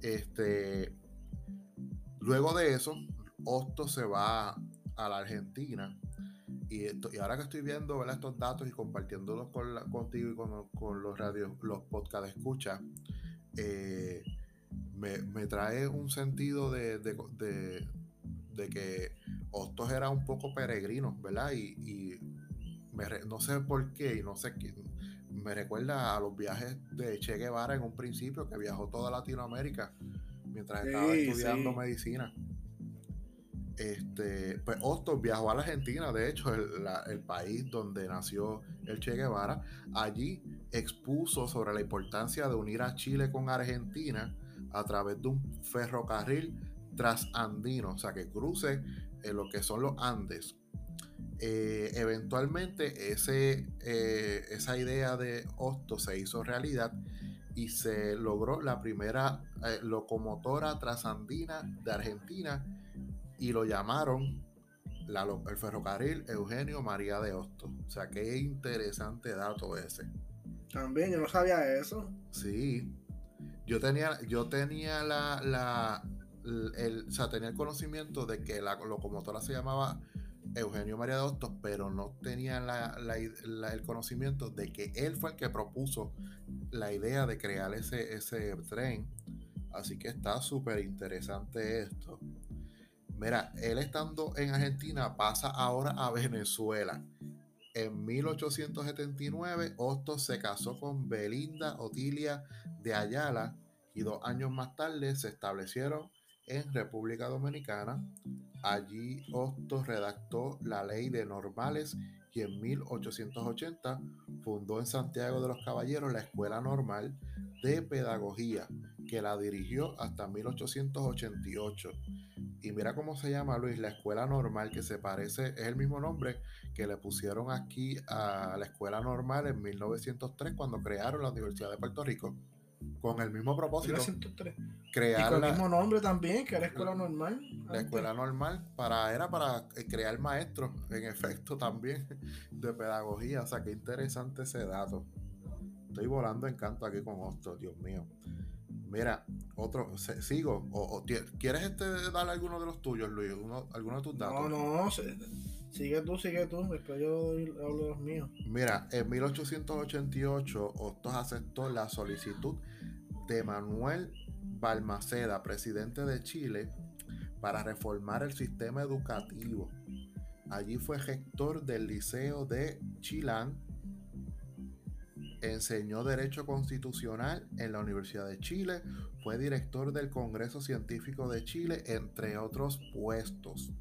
S1: Este, luego de eso, Hosto se va a la Argentina y, y ahora que estoy viendo estos datos y compartiéndolos con contigo y con, los radios, los podcast escucha, eh, me, trae un sentido de, que Hostos era un poco peregrino, ¿verdad? Y, no sé por qué, y no sé qué, me recuerda a los viajes de Che Guevara en un principio, que viajó toda Latinoamérica mientras estaba estudiando medicina. Este, pues Hostos viajó a la Argentina, de hecho, el, país donde nació el Che Guevara. Allí expuso sobre la importancia de unir a Chile con Argentina a través de un ferrocarril trasandino, o sea, que cruce eh, lo que son los Andes. Eh, eventualmente ese, eh, esa idea de Hostos se hizo realidad y se logró la primera locomotora trasandina de Argentina y lo llamaron el ferrocarril Eugenio María de Hostos. O sea, qué interesante dato ese.
S2: También, yo no sabía eso.
S1: Sí. Yo tenía, yo tenía la, la el, o sea, tenía el conocimiento de que la locomotora se llamaba Eugenio María de Hostos, pero no tenía el conocimiento de que él fue el que propuso la idea de crear ese, ese tren. Así que está súper interesante esto. Mira, él estando en Argentina pasa ahora a Venezuela. En 1879, Hostos se casó con Belinda Otilia de Ayala y dos años más tarde se establecieron en República Dominicana. Allí Hostos redactó la ley de normales y en 1880 fundó en Santiago de los Caballeros la Escuela Normal de Pedagogía, que la dirigió hasta 1888 y mira cómo se llama, Luis, la escuela normal, que se parece, es el mismo nombre que le pusieron aquí a la escuela normal en 1903 cuando crearon la Universidad de Puerto Rico. Con el mismo propósito. 1903.
S2: Crear y con el mismo nombre también, que era escuela normal.
S1: La escuela normal para, era para eh, crear maestros, en efecto, también, de pedagogía. O sea, qué interesante ese dato. Estoy volando en canto aquí con Hostos, Dios mío. Mira, otro, sigo. O, ¿Quieres este darle alguno de los tuyos, Luis? ¿Alguno de tus datos?
S2: No, no, sigue tú, sigue tú. Después yo hablo de los míos.
S1: Mira, en 1888, Hostos aceptó la solicitud de Manuel Balmaceda, presidente de Chile, para reformar el sistema educativo. Allí fue gestor del Liceo de Chilán Enseñó Derecho Constitucional en la Universidad de Chile, fue director del Congreso Científico de Chile, entre otros puestos.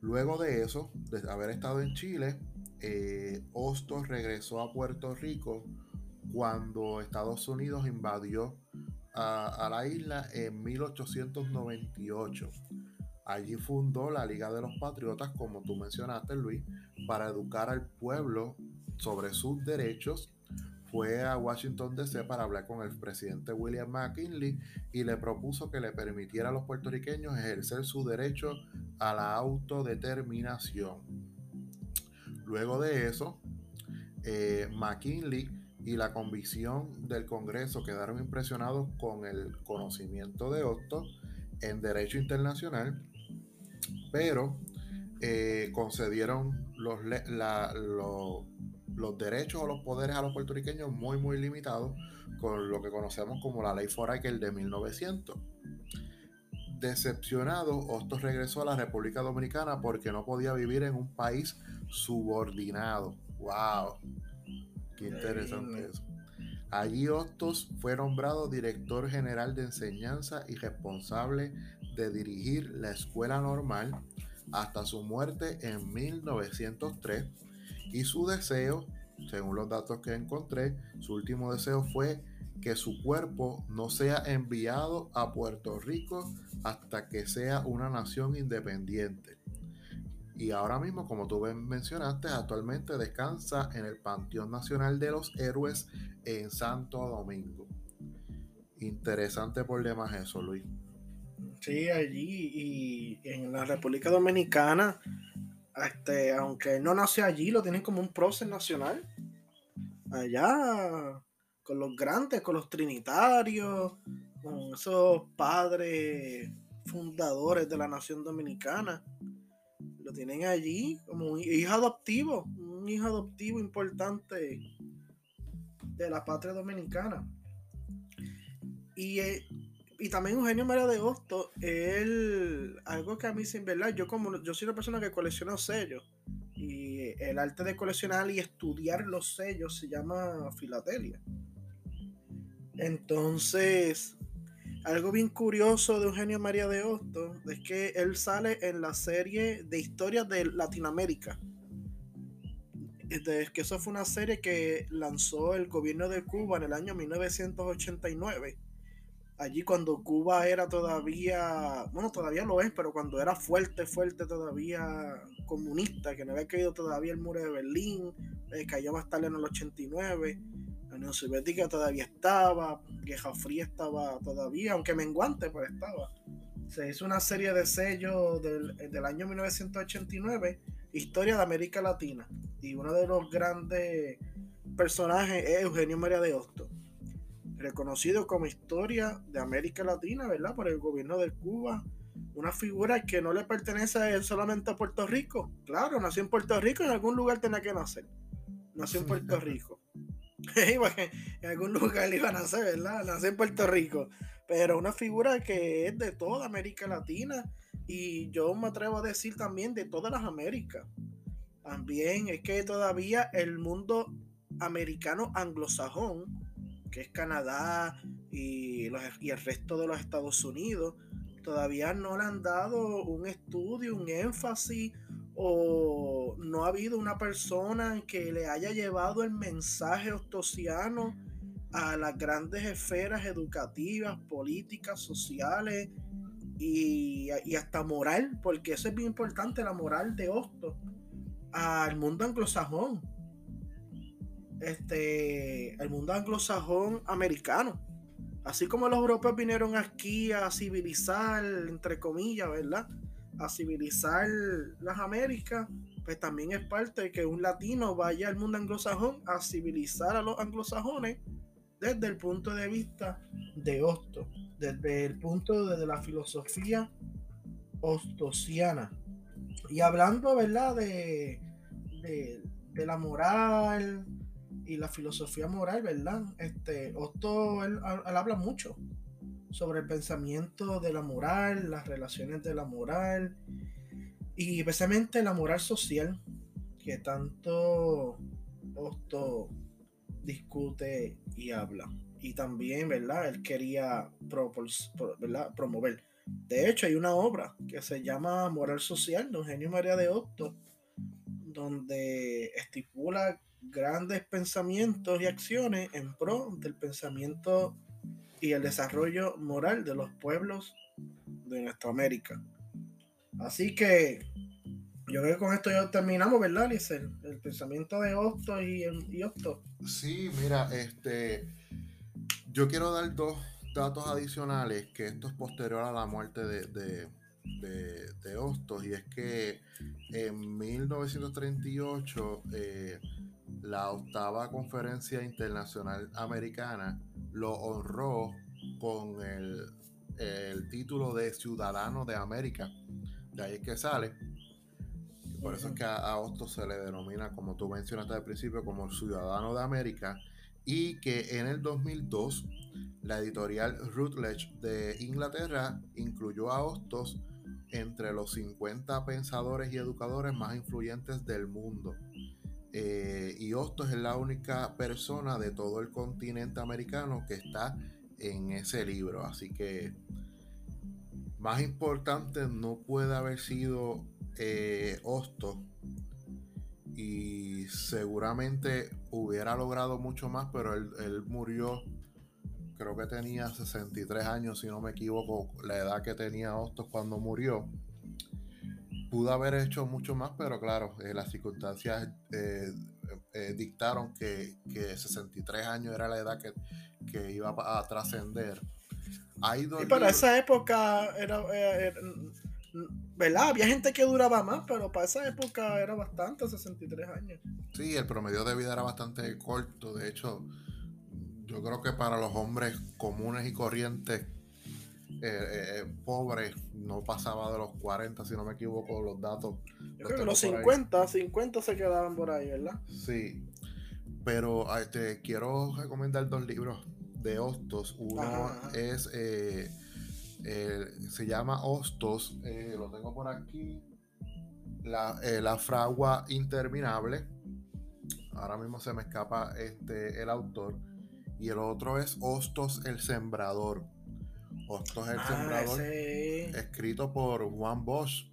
S1: Luego de eso, de haber estado en Chile, eh, Hostos regresó a Puerto Rico cuando Estados Unidos invadió a, la isla en 1898. Allí fundó la Liga de los Patriotas, como tú mencionaste, Luis, para educar al pueblo sobre sus derechos, fue a Washington DC para hablar con el presidente William McKinley y le propuso que le permitiera a los puertorriqueños ejercer su derecho a la autodeterminación. Luego de eso, eh, McKinley y la convicción del Congreso quedaron impresionados con el conocimiento de Otto en derecho internacional, pero eh, concedieron los, la, los los derechos o los poderes a los puertorriqueños muy, muy limitados con lo que conocemos como la ley Foraker de 1900. Decepcionado, Hostos regresó a la República Dominicana porque no podía vivir en un país subordinado. ¡Wow! Qué interesante eso. Allí Hostos fue nombrado director general de enseñanza y responsable de dirigir la escuela normal hasta su muerte en 1903 y su deseo según los datos que encontré, su último deseo fue que su cuerpo no sea enviado a Puerto Rico hasta que sea una nación independiente. Y ahora mismo, como tú mencionaste, actualmente descansa en el Panteón Nacional de los Héroes en Santo Domingo. Interesante por demás eso, Luis.
S2: Sí, allí y en la República Dominicana, este, aunque no nació allí, lo tienen como un prócer nacional. Allá con los grandes, con los trinitarios, con esos padres fundadores de la nación dominicana. Lo tienen allí como un hijo adoptivo, un hijo adoptivo importante de la patria dominicana. Y, eh, y también Eugenio María de Hosto, él, algo que a mí sin verdad, yo como yo soy una persona que colecciona sellos y el arte de coleccionar y estudiar los sellos se llama filatelia. Entonces, algo bien curioso de Eugenio María de Hostos es que él sale en la serie de historias de Latinoamérica. que eso fue una serie que lanzó el gobierno de Cuba en el año 1989. Allí cuando Cuba era todavía, bueno, todavía lo es, pero cuando era fuerte, fuerte todavía comunista, que no había caído todavía el muro de Berlín, eh, cayó más tarde en el 89 la Unión Soviética todavía estaba, Guerra Fría estaba todavía, aunque menguante, pues estaba. Se hizo una serie de sellos del, del año 1989, Historia de América Latina. Y uno de los grandes personajes es Eugenio María de Hostos, reconocido como Historia de América Latina, ¿verdad? Por el gobierno de Cuba. Una figura que no le pertenece a él solamente a Puerto Rico. Claro, nació en Puerto Rico, en algún lugar tenía que nacer. Nació en Puerto Rico. en algún lugar le iban a nacer, ¿verdad? Nació en Puerto Rico. Pero una figura que es de toda América Latina y yo me atrevo a decir también de todas las Américas. También es que todavía el mundo americano anglosajón, que es Canadá y, y el resto de los Estados Unidos, todavía no le han dado un estudio, un énfasis o no ha habido una persona que le haya llevado el mensaje ostosiano a las grandes esferas educativas, políticas, sociales y, hasta moral, porque eso es bien importante, la moral de Hostos al mundo anglosajón, este, el mundo anglosajón americano. Así como los europeos vinieron aquí a civilizar, entre comillas, ¿verdad? a civilizar las Américas, pues también es parte de que un latino vaya al mundo anglosajón a civilizar a los anglosajones desde el punto de vista de Hosto, desde el punto de la filosofía ostosiana. Y hablando, ¿verdad?, de, de, la moral y la filosofía moral, ¿verdad? Este, Hosto, él habla mucho sobre el pensamiento de la moral, las relaciones de la moral y especialmente la moral social que tanto Osto discute y habla. Y también, ¿verdad? Él quería promover. De hecho, hay una obra que se llama Moral Social de Eugenio María de Otto, donde estipula grandes pensamientos y acciones en pro del pensamiento y el desarrollo moral de los pueblos de nuestra América. Así que yo creo que con esto ya terminamos, ¿verdad, Lizel? El pensamiento de Osto y, y.
S1: Sí, mira, este, yo quiero dar dos datos adicionales que esto es posterior a la muerte de, de, de, Hostos y es que en 1938 eh, la octava conferencia internacional americana lo honró con el, título de ciudadano de América. De ahí es que sale. por eso es que a, a se le denomina, como tú mencionaste al principio, como ciudadano de América. Y que en el 2002 la editorial Routledge de Inglaterra incluyó a Hostos entre los 50 pensadores y educadores más influyentes del mundo. Eh, y Hostos es la única persona de todo el continente americano que está en ese libro. Así que más importante no puede haber sido eh, y seguramente hubiera logrado mucho más, pero él, murió, creo que tenía 63 años, si no me equivoco, la edad que tenía Hostos cuando murió. Pudo haber hecho mucho más, pero claro, eh, las circunstancias eh, eh, dictaron que, 63 años era la edad que, iba a, trascender.
S2: Y para esa época era, ¿verdad? Había gente que duraba más, pero para esa época era bastante, 63 años.
S1: Sí, el promedio de vida era bastante corto. De hecho, yo creo que para los hombres comunes y corrientes, eh, eh, eh, pobres, no pasaba de los 40, si no me equivoco, los datos.
S2: Yo creo que los 50, 50 se quedaban por ahí, ¿verdad?
S1: Sí. Pero te quiero recomendar dos libros de Hostos. Uno es eh, se llama Hostos, lo tengo por aquí, la, la, fragua interminable. Ahora mismo se me escapa este, el autor. Y el otro es Hostos el Sembrador. El ah, Sembrador, escrito por Juan Bosch.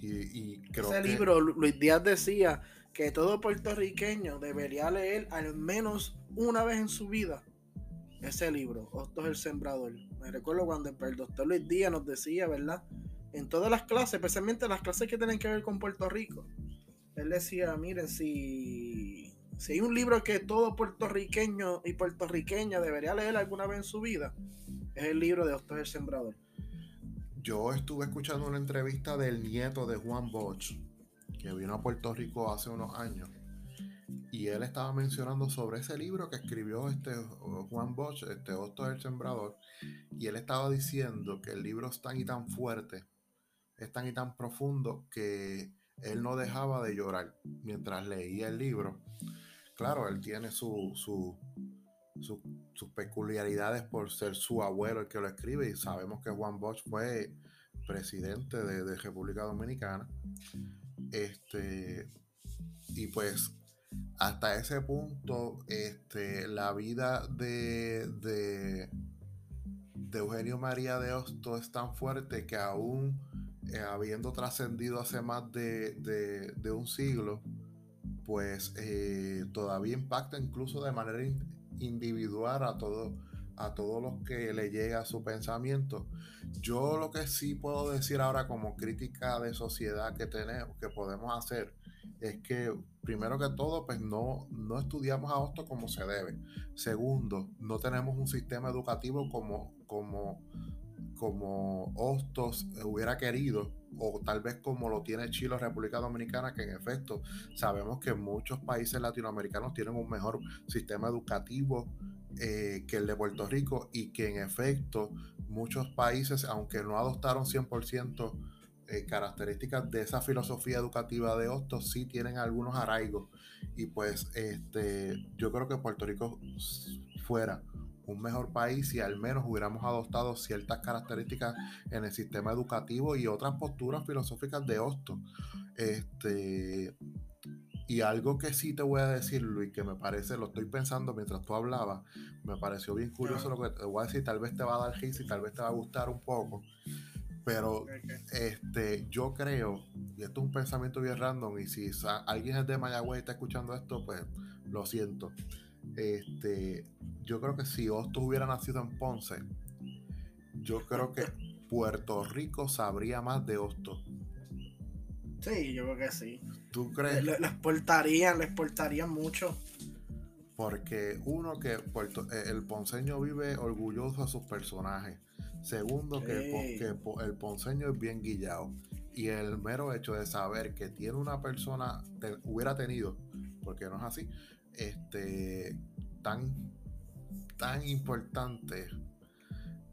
S1: Y,
S2: ese libro, Luis Díaz decía que todo puertorriqueño debería leer al menos una vez en su vida ese libro, Hostos el Sembrador. Me recuerdo cuando el doctor Luis Díaz nos decía, ¿verdad? En todas las clases, especialmente las clases que tienen que ver con Puerto Rico, él decía, miren, si, si hay un libro que todo puertorriqueño y puertorriqueña debería leer alguna vez en su vida, es el libro de Hostos el Sembrador.
S1: Yo estuve escuchando una entrevista del nieto de Juan Bosch, que vino a Puerto Rico hace unos años y él estaba mencionando sobre ese libro que escribió este Juan Bosch, este Hostos del Sembrador, y él estaba diciendo que el libro es tan y tan fuerte, es tan y tan profundo que él no dejaba de llorar mientras leía el libro. Claro, él tiene su, sus peculiaridades por ser su abuelo el que lo escribe y sabemos que Juan Bosch fue presidente de, de República Dominicana. Este, y pues hasta ese punto, este, la vida de, de, Eugenio María de Hosto es tan fuerte que aún eh, habiendo trascendido hace más de, un siglo, pues eh, todavía impacta incluso de manera individual a todos a todos los que le llega su pensamiento. Yo lo que sí puedo decir ahora como crítica de sociedad que tenemos, que podemos hacer, es que primero que todo, pues no, no estudiamos a Hostos como se debe. Segundo, no tenemos un sistema educativo como, como, como Hostos hubiera querido, o tal vez como lo tiene Chile o República Dominicana, que en efecto sabemos que muchos países latinoamericanos tienen un mejor sistema educativo eh, que el de Puerto Rico y que en efecto muchos países, aunque no adoptaron 100%, eh, características de esa filosofía educativa de Hostos sí tienen algunos arraigos. Y pues este, yo creo que Puerto Rico fuera un mejor país si al menos hubiéramos adoptado ciertas características en el sistema educativo y otras posturas filosóficas de Hostos. Este, y algo que sí te voy a decir, Luis, que me parece, lo estoy pensando mientras tú hablabas, me pareció bien curioso lo que te voy a decir, tal vez te va a dar hits y tal vez te va a gustar un poco. Pero este, yo creo, y esto es un pensamiento bien random, y si alguien es de Mayagüez y está escuchando esto, pues lo siento. Este, yo creo que si Hostos hubiera nacido en Ponce, yo creo que Puerto Rico sabría más de Hostos.
S2: Sí, yo creo que sí.
S1: ¿Tú crees?
S2: Le, exportarían, le exportarían mucho.
S1: Porque uno que Puerto, eh, el ponceño vive orgulloso a sus personajes. Segundo, que, el ponceño es bien guillado. Y el mero hecho de saber que tiene una persona, hubiera tenido, porque no es así, este, tan, tan importante,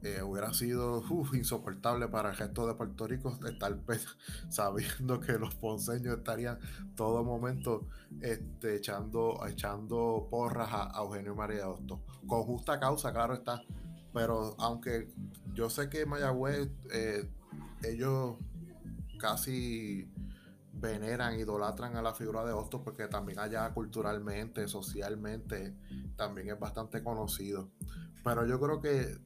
S1: eh, hubiera sido insoportable para el resto de Puerto Rico estar sabiendo que los ponceños estarían todo momento este, echando, echando porras a, Eugenio María Hostos. Con justa causa, claro está. Pero aunque yo sé que Mayagüez, eh, ellos casi veneran, idolatran a la figura de Hostos porque también allá culturalmente, socialmente, también es bastante conocido. Pero yo creo que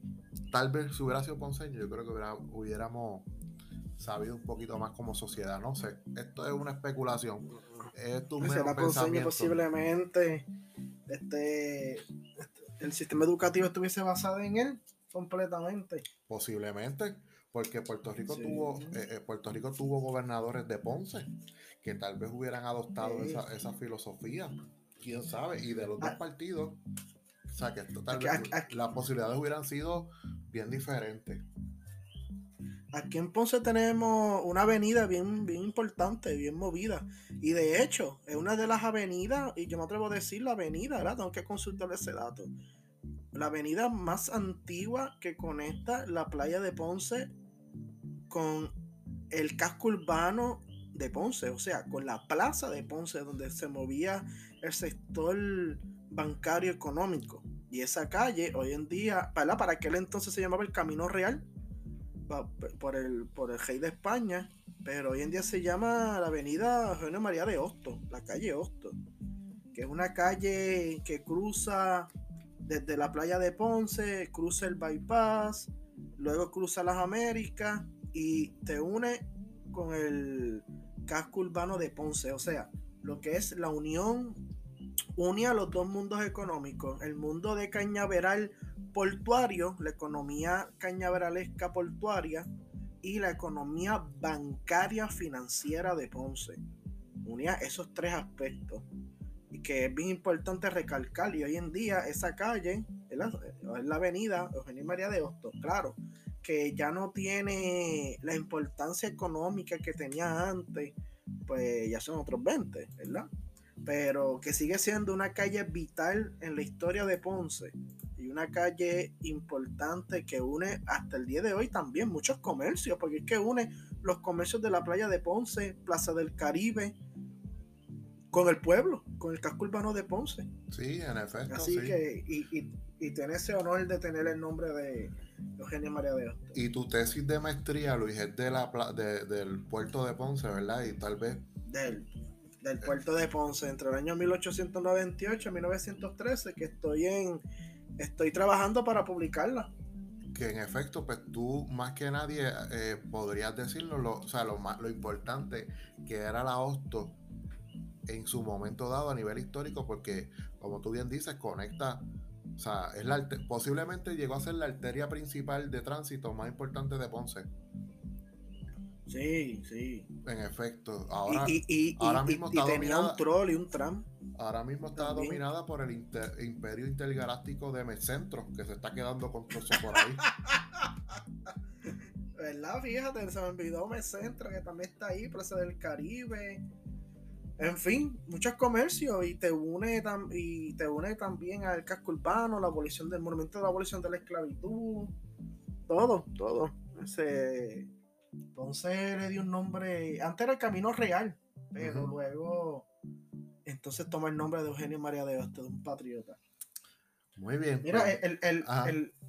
S1: tal vez si hubiera sido Ponceño, yo creo que hubiéramos sabido un poquito más como sociedad. No sé, esto es una especulación. Es tu
S2: posiblemente este, el sistema educativo estuviese basado en él completamente.
S1: Posiblemente, porque Puerto Rico tuvo eh, eh, Puerto Rico tuvo gobernadores de Ponce que tal vez hubieran adoptado esa, esa filosofía, quién sabe, y de los dos ah. partidos, o sea que esto tal vez las posibilidades hubieran sido bien diferentes.
S2: Aquí en Ponce tenemos una avenida bien, bien importante, bien movida. Y de hecho, es una de las avenidas, y yo me atrevo a decir la avenida, ¿verdad? Tengo que consultar ese dato. La avenida más antigua que conecta la playa de Ponce con el casco urbano de Ponce, o sea, con la plaza de Ponce, donde se movía el sector bancario económico. Y esa calle, hoy en día, para, para aquel entonces se llamaba el Camino Real, por el, por el rey de España, pero hoy en día se llama la avenida Eugenio María de Hosto, la calle Hosto, que es una calle que cruza desde la playa de Ponce, cruza el bypass, luego cruza las Américas y te une con el casco urbano de Ponce, o sea, lo que es la unión, unía los dos mundos económicos, el mundo de Cañaveral portuario, la economía cañaveralesca portuaria y la economía bancaria financiera de Ponce. Unía esos tres aspectos. Y que es bien importante recalcar y hoy en día esa calle es la, es la avenida Eugenio María de Hostos, claro, que ya no tiene la importancia económica que tenía antes, pues ya son otros 20, ¿verdad? Pero que sigue siendo una calle vital en la historia de Ponce una calle importante que une hasta el día de hoy también muchos comercios, porque es que une los comercios de la playa de Ponce, Plaza del Caribe, con el pueblo, con el casco urbano de Ponce.
S1: Sí, en efecto.
S2: Así que, y, y, tiene ese honor de tener el nombre de Eugenio María de Hostos.
S1: Y tu tesis de maestría, Luis, es de la, del puerto de Ponce, ¿verdad? Y tal vez...
S2: Del, del puerto de Ponce, entre el año 1898 y 1913, que estoy en estoy trabajando para publicarla.
S1: Que en efecto, pues tú más que nadie eh, podrías decirlo, lo, o sea, lo, más, lo importante que era la Hosto en su momento dado a nivel histórico, porque como tú bien dices, conecta, o sea, es la, posiblemente llegó a ser la arteria principal de tránsito más importante de Ponce.
S2: Sí, sí.
S1: En efecto. Ahora,
S2: y, ahora mismo está tenía un troll y un tram.
S1: Ahora mismo está dominada por el Imperio Intergaláctico de Mecentro, que se está quedando con todo por ahí.
S2: ¿Verdad? Fíjate, se me olvidó Mecentro, que también está ahí, Plaza del Caribe. En fin, muchos comercios y te une y te une también al casco urbano, la abolición del movimiento de la abolición de la esclavitud, todo, todo. Ese entonces le dio un nombre, antes era el Camino Real, pero luego entonces toma el nombre de Eugenio María de Hostos, de un patriota.
S1: Muy bien.
S2: Mira, pues.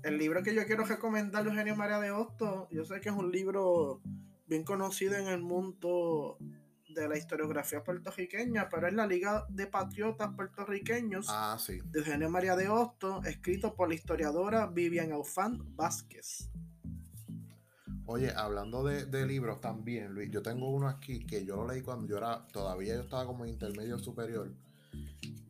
S2: el, libro que yo quiero recomendar de Eugenio María de Hostos, yo sé que es un libro bien conocido en el mundo de la historiografía puertorriqueña, pero es la Liga de Patriotas Puertorriqueños
S1: ah,
S2: de Eugenio María de Hostos, escrito por la historiadora Vivian Aufán Vázquez.
S1: Oye, hablando de, libros también, Luis, yo tengo uno aquí que yo lo leí cuando yo era, todavía yo estaba como intermedio superior.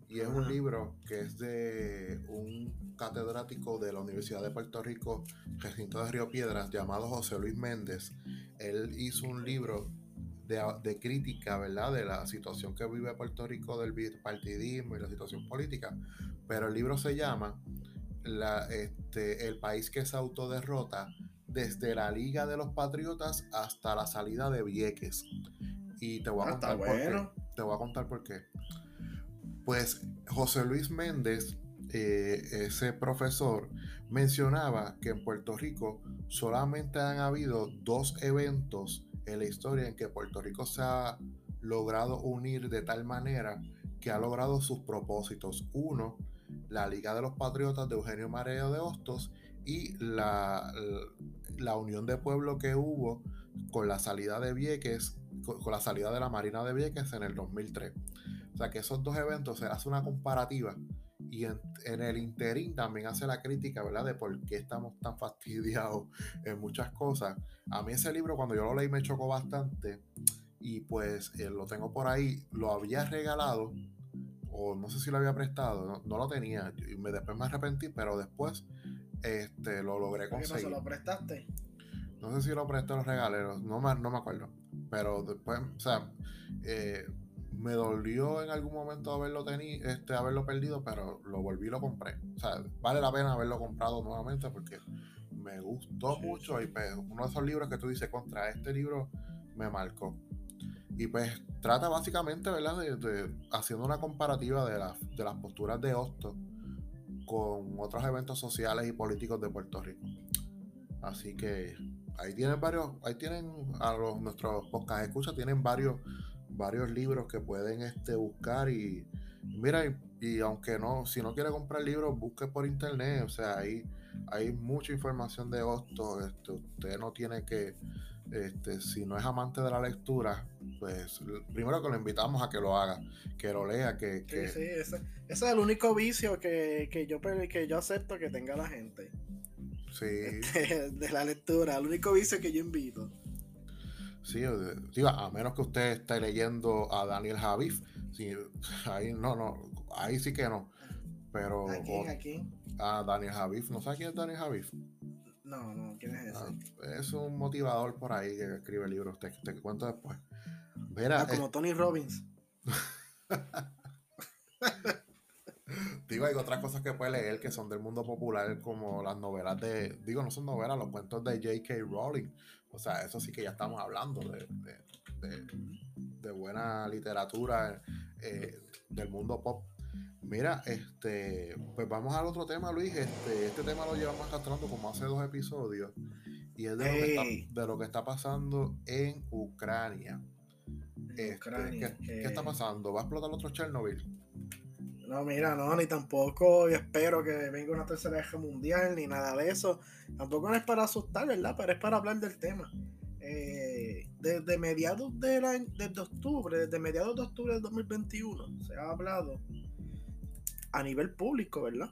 S1: Y es un libro que es de un catedrático de la Universidad de Puerto Rico, recinto de Río Piedras, llamado José Luis Méndez. Él hizo un libro de, crítica, ¿verdad?, de la situación que vive Puerto Rico del bipartidismo y la situación política. Pero el libro se llama la, este, El país que se autoderrota desde la Liga de los Patriotas hasta la salida de Vieques. Y te voy a ah, contar por qué. Te voy a contar por qué. Pues José Luis Méndez, eh, ese profesor, mencionaba que en Puerto Rico solamente han habido dos eventos en la historia en que Puerto Rico se ha logrado unir de tal manera que ha logrado sus propósitos. Uno, la Liga de los Patriotas de Eugenio María de Hostos y la, la unión de pueblo que hubo con la salida de Vieques, con, la salida de la Marina de Vieques en el 2003. O sea que esos dos eventos se hace una comparativa y en, el interín también hace la crítica, ¿verdad? De por qué estamos tan fastidiados en muchas cosas. A mí ese libro cuando yo lo leí me chocó bastante y pues eh, lo tengo por ahí, lo había regalado o no sé si lo había prestado, no, lo tenía y me, después me arrepentí, pero después este, lo logré conseguir.
S2: ¿No se lo prestaste?
S1: No sé si lo presté a los regaleros, no me, no me acuerdo, pero después, o sea, eh, me dolió en algún momento haberlo tenido, este, haberlo perdido, pero lo volví y lo compré. O sea, vale la pena haberlo comprado nuevamente porque me gustó mucho y pues, uno de esos libros que tú dices contra este libro me marcó. Y pues trata básicamente, ¿verdad? De, haciendo una comparativa de, de las posturas de Hosto con otros eventos sociales y políticos de Puerto Rico. Así que ahí tienen varios, ahí tienen a los nuestros podcast escucha, tienen varios varios libros que pueden este, buscar y mira, y, aunque no, si no quiere comprar libros, busque por internet, o sea, ahí hay mucha información de Hosto, este, usted no tiene que, este, si no es amante de la lectura, pues primero que lo invitamos a que lo haga, que lo lea, que...
S2: Sí, sí, ese, es el único vicio que, yo, que yo acepto que tenga la gente. Sí. Este, de la lectura, el único vicio que yo invito.
S1: Sí, digo, a menos que usted esté leyendo a Daniel Javif. Sí, ahí no, no, ahí sí que no. Pero.
S2: ¿A quién? ¿A quién?
S1: A Daniel Javif. ¿No sabe quién es Daniel Javif?
S2: No, no, ¿quién es ese?
S1: Ah, es un motivador por ahí que escribe libros. Te, te cuento después.
S2: Verá, ah, como Tony Robbins.
S1: digo, hay otras cosas que puede leer que son del mundo popular, como las novelas de. Digo, no son novelas, los cuentos de J.K. Rowling o sea, eso sí que ya estamos hablando de, buena literatura eh, del mundo pop. Mira, este, pues vamos al otro tema, Luis. Este, este tema lo llevamos arrastrando como hace dos episodios. Y es de, lo, que está, de lo que está pasando en Ucrania. Este, ¿qué, está pasando? ¿Va a explotar otro Chernobyl?
S2: No, mira, no, ni tampoco espero que venga una tercera guerra mundial, ni nada de eso. Tampoco es para asustar, ¿verdad? Pero es para hablar del tema. Eh, desde mediados del año, desde octubre, desde mediados de octubre del 2021, se ha hablado a nivel público, ¿verdad?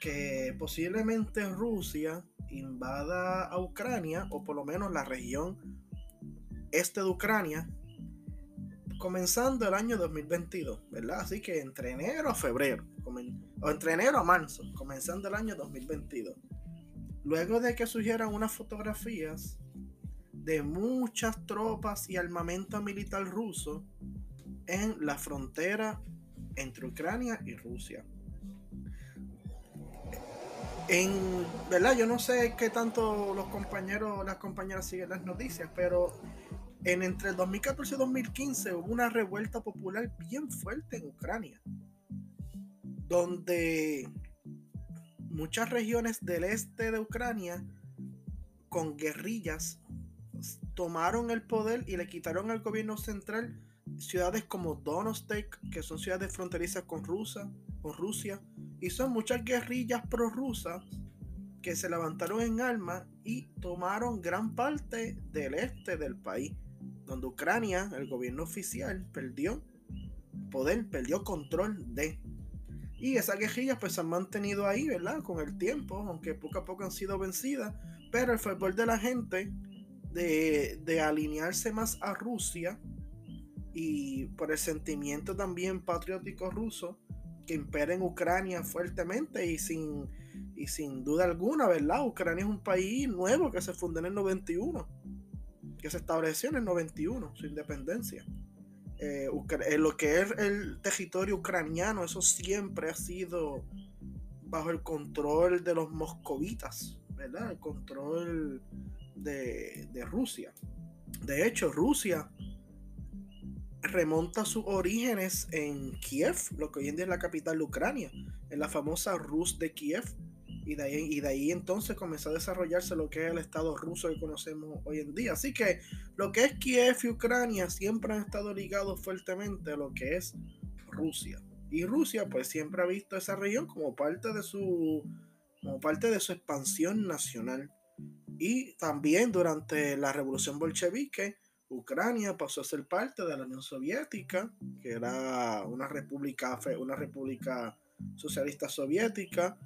S2: Que posiblemente Rusia invada a Ucrania, o por lo menos la región este de Ucrania, comenzando el año 2022, ¿verdad? Así que entre enero a febrero, o entre enero a marzo, comenzando el año 2022. Luego de que surgieran unas fotografías de muchas tropas y armamento militar ruso en la frontera entre Ucrania y Rusia. En, ¿verdad? Yo no sé qué tanto los compañeros las compañeras siguen las noticias, pero en entre el 2014 y 2015 hubo una revuelta popular bien fuerte en Ucrania, donde muchas regiones del este de Ucrania con guerrillas tomaron el poder y le quitaron al gobierno central ciudades como Donostek, que son ciudades fronterizas con Rusia, con Rusia, y son muchas guerrillas prorrusas que se levantaron en armas y tomaron gran parte del este del país donde Ucrania, el gobierno oficial, perdió poder, perdió control de. Y esas guerrillas pues se han mantenido ahí, ¿verdad? Con el tiempo, aunque poco a poco han sido vencidas, pero el favor de la gente de, de alinearse más a Rusia y por el sentimiento también patriótico ruso que impera en Ucrania fuertemente y sin, y sin duda alguna, ¿verdad? Ucrania es un país nuevo que se fundó en el 91 que se estableció en el 91, su independencia. Eh, lo que es el territorio ucraniano, eso siempre ha sido bajo el control de los moscovitas, ¿verdad? El control de, de Rusia. De hecho, Rusia remonta sus orígenes en Kiev, lo que hoy en día es la capital de Ucrania, en la famosa Rus de Kiev, y de, ahí, y de ahí entonces comenzó a desarrollarse lo que es el Estado ruso que conocemos hoy en día. Así que lo que es Kiev y Ucrania siempre han estado ligados fuertemente a lo que es Rusia. Y Rusia pues siempre ha visto esa región como parte de su, como parte de su expansión nacional. Y también durante la revolución bolchevique, Ucrania pasó a ser parte de la Unión Soviética, que era una república, una república socialista soviética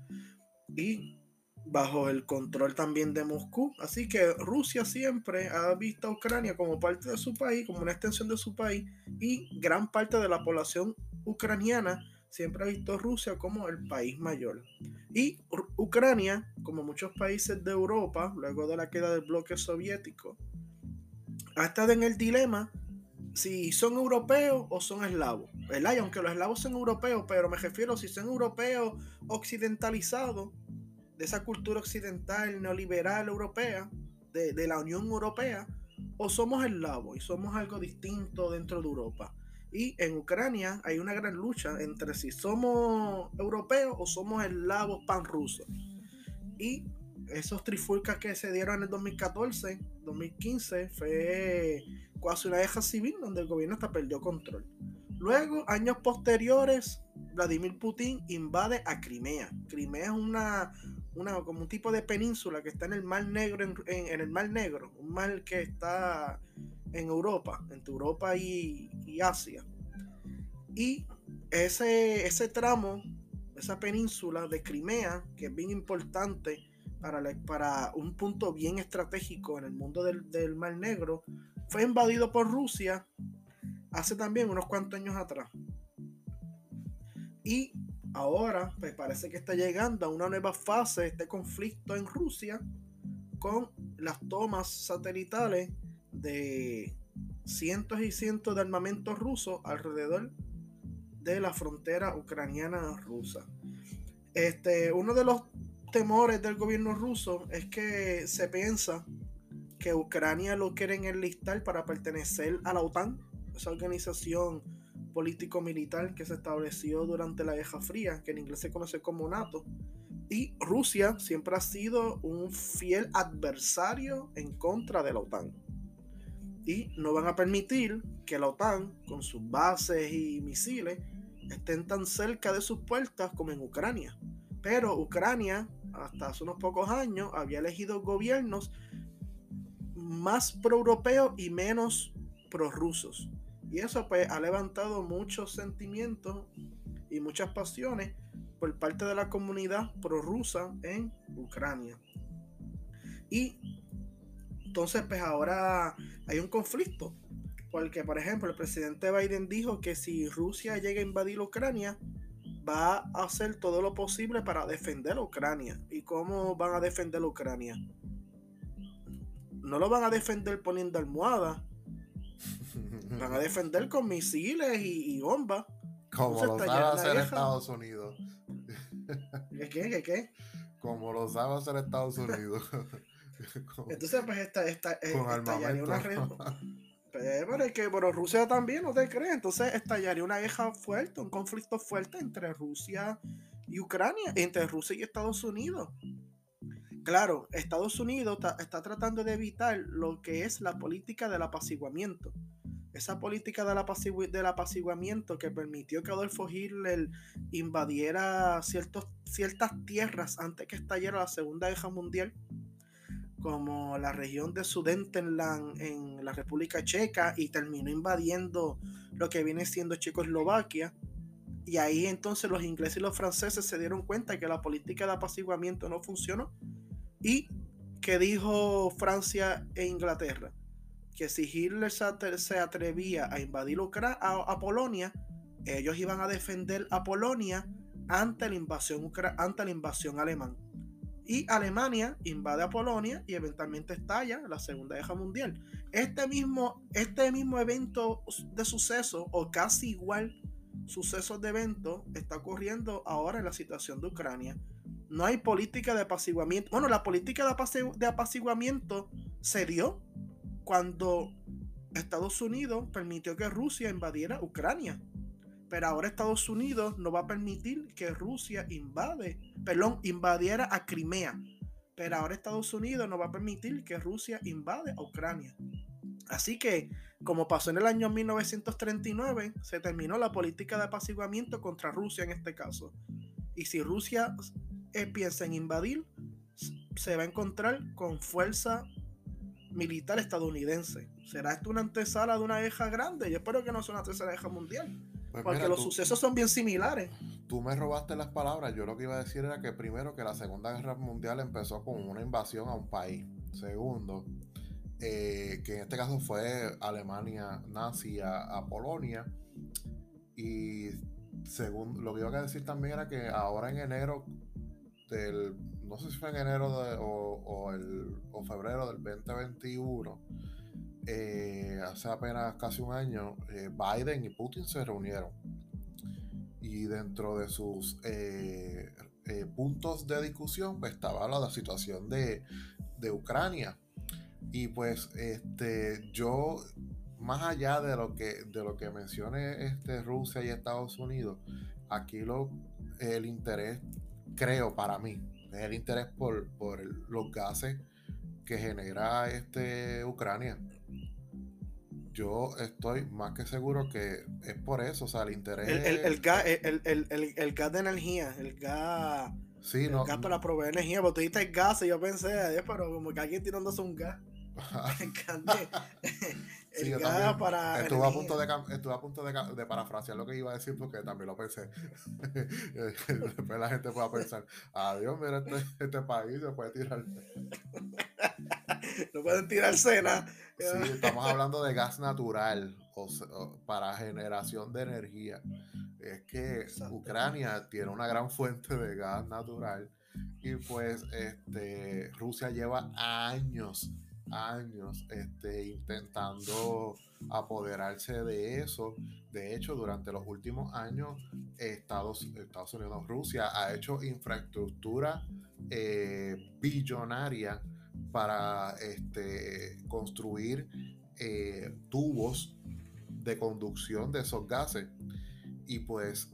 S2: y bajo el control también de Moscú. Así que Rusia siempre ha visto a Ucrania como parte de su país, como una extensión de su país, y gran parte de la población ucraniana siempre ha visto a Rusia como el país mayor. Y Ucrania, como muchos países de Europa, luego de la queda del bloque soviético, ha estado en el dilema si son europeos o son eslavos. ¿verdad? Y aunque los eslavos son europeos, pero me refiero si son europeos occidentalizados, de esa cultura occidental neoliberal europea, de, de la Unión Europea, o somos eslavos y somos algo distinto dentro de Europa. Y en Ucrania hay una gran lucha entre si somos europeos o somos eslavos panrusos. Y esos trifulcas que se dieron en el 2014, 2015, fue casi una guerra civil donde el gobierno hasta perdió control. Luego, años posteriores, Vladimir Putin invade a Crimea. Crimea es una, una como un tipo de península que está en el Mar Negro, en, el Mar Negro, un mar que está en Europa, entre Europa y, Asia. Y ese, ese tramo, esa península de Crimea, que es bien importante para, para un punto bien estratégico en el mundo del, del Mar Negro, fue invadido por Rusia hace también unos cuantos años atrás. Y ahora, pues parece que está llegando a una nueva fase este conflicto en Rusia con las tomas satelitales de cientos y cientos de armamentos rusos alrededor de la frontera ucraniana rusa. Este, uno de los temores del gobierno ruso es que se piensa que Ucrania lo quieren enlistar para pertenecer a la OTAN, esa organización político-militar que se estableció durante la Guerra Fría, que en inglés se conoce como NATO. Y Rusia siempre ha sido un fiel adversario en contra de la OTAN. Y no van a permitir que la OTAN, con sus bases y misiles, estén tan cerca de sus puertas como en Ucrania. Pero Ucrania, hasta hace unos pocos años, había elegido gobiernos más pro-europeos y menos pro-rusos. Y eso pues ha levantado muchos sentimientos y muchas pasiones por parte de la comunidad prorrusa en Ucrania. Y entonces pues ahora hay un conflicto. Porque por ejemplo el presidente Biden dijo que si Rusia llega a invadir Ucrania, va a hacer todo lo posible para defender a Ucrania. ¿Y cómo van a defender a Ucrania? No lo van a defender poniendo almohadas van a defender con misiles y, bombas.
S1: Como lo sabe hacer Estados Unidos.
S2: ¿Qué, qué, qué?
S1: Como lo sabe hacer Estados Unidos.
S2: Entonces, pues, esta, esta, eh, estallaría una red. Pero es que, bueno, Rusia también, ¿no te crees? Entonces estallaría una guerra fuerte, un conflicto fuerte entre Rusia y Ucrania, entre Rusia y Estados Unidos. Claro, Estados Unidos está tratando de evitar lo que es la política del apaciguamiento esa política del, apaciguamiento que permitió que Adolfo Hitler invadiera ciertos, ciertas tierras antes que estallara la Segunda Guerra Mundial, como la región de Sudetenland en la República Checa y terminó invadiendo lo que viene siendo Checoslovaquia. Y ahí entonces los ingleses y los franceses se dieron cuenta que la política de apaciguamiento no funcionó. Y que dijo Francia e Inglaterra que si Hitler se atrevía a invadir a, Polonia, ellos iban a defender a Polonia ante la invasión, ante la invasión alemana. Y Alemania invade a Polonia y eventualmente estalla la Segunda Guerra Mundial. Este mismo, este mismo evento de suceso, o casi igual sucesos de evento, está ocurriendo ahora en la situación de Ucrania. No hay política de apaciguamiento. Bueno, la política de apaciguamiento se dio cuando Estados Unidos permitió que Rusia invadiera Ucrania. Pero ahora Estados Unidos no va a permitir que Rusia invade, perdón, invadiera a Crimea. Pero ahora Estados Unidos no va a permitir que Rusia invade a Ucrania. Así que, como pasó en el año 1939, se terminó la política de apaciguamiento contra Rusia en este caso. Y si Rusia eh, piensa en invadir, se va a encontrar con fuerza militar estadounidense. ¿Será esto una antesala de una guerra grande? Yo espero que no sea una tercera guerra mundial. Pues Porque los sucesos son bien similares.
S1: Tú me robaste las palabras. Yo lo que iba a decir era que primero que la Segunda Guerra Mundial empezó con una invasión a un país. Segundo, eh, que en este caso fue Alemania nazi a, Polonia. Y segundo, lo que iba a decir también era que ahora en enero del, no sé si fue en enero o, el, o febrero del 2021, eh, hace apenas casi un año, eh, Biden y Putin se reunieron. Y dentro de sus eh, puntos de discusión pues, estaba la, situación de, Ucrania. Y pues este, yo, más allá de lo que, de lo que mencione este, Rusia y Estados Unidos, aquí lo, el interés, creo para mí, es el interés por, por los gases que genera este Ucrania yo estoy más que seguro que es por eso, o sea, el interés.
S2: El, el, gas, el, gas de energía, el gas. Sí, el gas para proveer energía, porque tú dijiste gas y yo pensé, pero como que alguien tirándose un gas.
S1: sí, yo también para estuve a punto, de, estuve a punto de, de, parafrasear lo que iba a decir porque también lo pensé. Después la gente pueda pensar, adiós, mira, este, este país se puede tirar.
S2: no pueden tirar cena.
S1: Sí, estamos hablando de gas natural o, para generación de energía. Es que Ucrania tiene una gran fuente de gas natural y pues este, Rusia lleva años, años este, intentando apoderarse de eso. De hecho, durante los últimos años, Estados, Estados Unidos, Rusia ha hecho infraestructura eh, billonaria para este, construir eh, tubos de conducción de esos gases. Y pues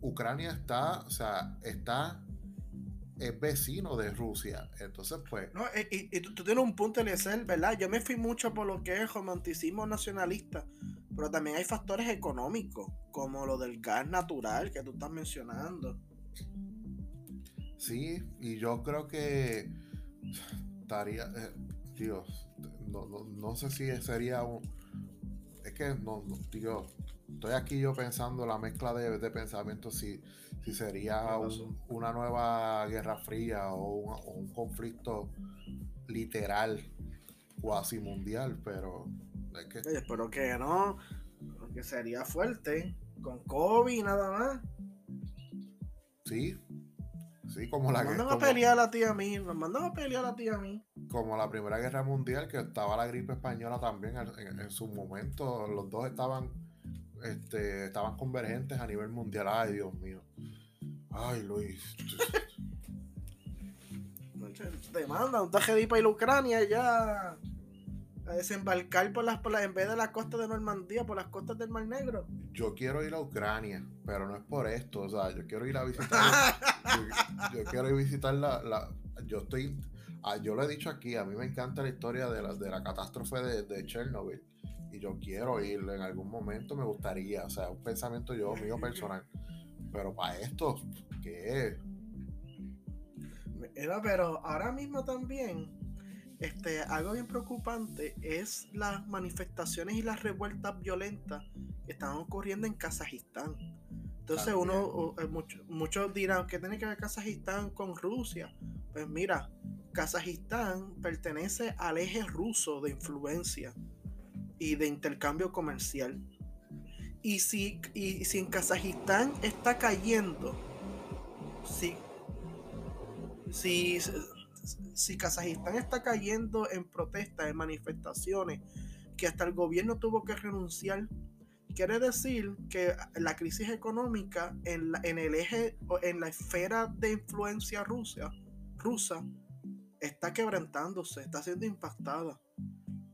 S1: Ucrania está, o sea, está es vecino de Rusia. Entonces, pues.
S2: No, y, tú, tienes un punto, ser ¿verdad? Yo me fui mucho por lo que es romanticismo nacionalista, pero también hay factores económicos, como lo del gas natural que tú estás mencionando.
S1: Sí, y yo creo que estaría, eh, Dios, no, sé si sería un, es que no, tío, estoy aquí yo pensando la mezcla de, de pensamientos si, si sería una nueva guerra fría o un, conflicto literal, cuasi mundial, pero
S2: es que... espero que no, porque sería fuerte, con COVID nada más.
S1: Sí, Sí, como la
S2: Nos mandan a pelear a ti a mí, nos mandan a pelear a ti a mí.
S1: Como la Primera Guerra Mundial, que estaba la gripe española también en, su momento, los dos estaban, este, estaban convergentes a nivel mundial. Ay, Dios mío. Ay, Luis.
S2: Te mandan un traje para ir a Ucrania ya a desembarcar por las, por en vez de la costa de Normandía, por las costas del Mar Negro.
S1: Yo quiero ir a Ucrania, pero no es por esto, o sea, yo quiero ir a visitar, yo, quiero ir a visitar la, yo estoy, ah, yo lo he dicho aquí, a mí me encanta la historia de la, de la catástrofe de, de Chernobyl y yo quiero ir en algún momento, me gustaría, o sea, un pensamiento yo mío personal, pero para esto, ¿qué es?
S2: pero ahora mismo también este, algo bien preocupante es las manifestaciones y las revueltas violentas que están ocurriendo en Kazajistán. Entonces uno, eh, muchos dirán que tiene que ver Kazajistán con Rusia. Pues mira, Kazajistán pertenece al eje ruso de influencia y de intercambio comercial. Y si, y si en Kazajistán está cayendo, si, si si Kazajistán está cayendo en protestas, en manifestaciones, que hasta el gobierno tuvo que renunciar, quiere decir que la crisis económica en, en el eje, en la esfera de influencia rusa, rusa está quebrantándose, está siendo impactada.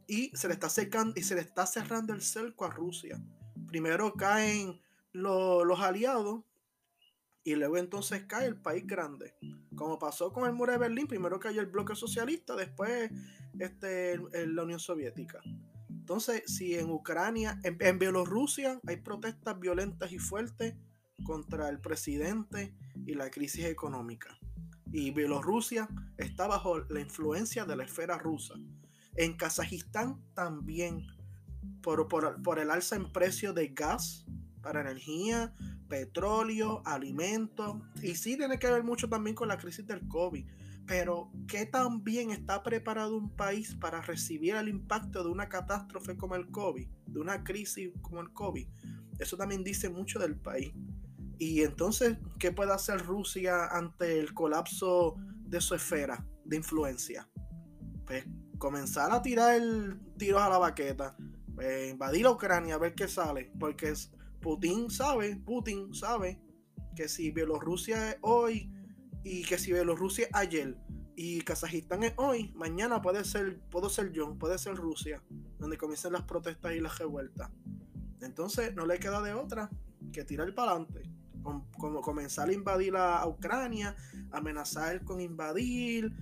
S2: Y se le está secando, y se le está cerrando el cerco a Rusia. Primero caen los aliados y luego entonces cae el país grande. Como pasó con el muro de Berlín, primero cayó el bloque socialista, después este, la Unión Soviética. Entonces, si en Ucrania, en, Bielorrusia hay protestas violentas y fuertes contra el presidente y la crisis económica. Y Bielorrusia está bajo la influencia de la esfera rusa. En Kazajistán también, por, por, por el alza en precio de gas para energía, petróleo, alimentos, y sí tiene que ver mucho también con la crisis del COVID. Pero, ¿qué tan bien está preparado un país para recibir el impacto de una catástrofe como el COVID, de una crisis como el COVID? Eso también dice mucho del país. Y entonces, ¿qué puede hacer Rusia ante el colapso de su esfera de influencia? Pues comenzar a tirar tiros a la baqueta, pues, invadir a Ucrania a ver qué sale, porque Putin sabe, Putin sabe que si Bielorrusia es hoy y que si Bielorrusia es ayer y Kazajistán es hoy, mañana puede ser, puedo ser yo, puede ser Rusia, donde comiencen las protestas y las revueltas. Entonces no le queda de otra que tirar para adelante. Como comenzar a invadir a, Ucrania, amenazar con invadir,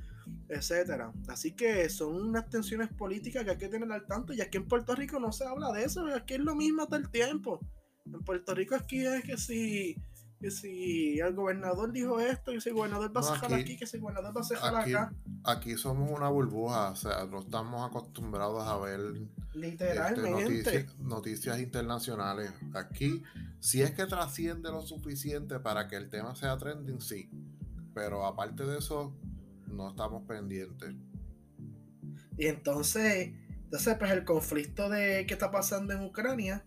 S2: etcétera. Así que son unas tensiones políticas que hay que tener al tanto. Y aquí en Puerto Rico no se habla de eso, aquí es lo mismo hasta el tiempo. En Puerto Rico aquí es que si que si el gobernador dijo esto, que si el gobernador va a cejar aquí, que si el gobernador va a cejar acá.
S1: Aquí somos una burbuja, o sea, no estamos acostumbrados a ver
S2: este, Literalmente.
S1: noticias, internacionales. Aquí, si es que trasciende lo suficiente para que el tema sea trending, sí. Pero aparte de eso, no estamos pendientes.
S2: Y entonces, entonces pues el conflicto de qué está pasando en Ucrania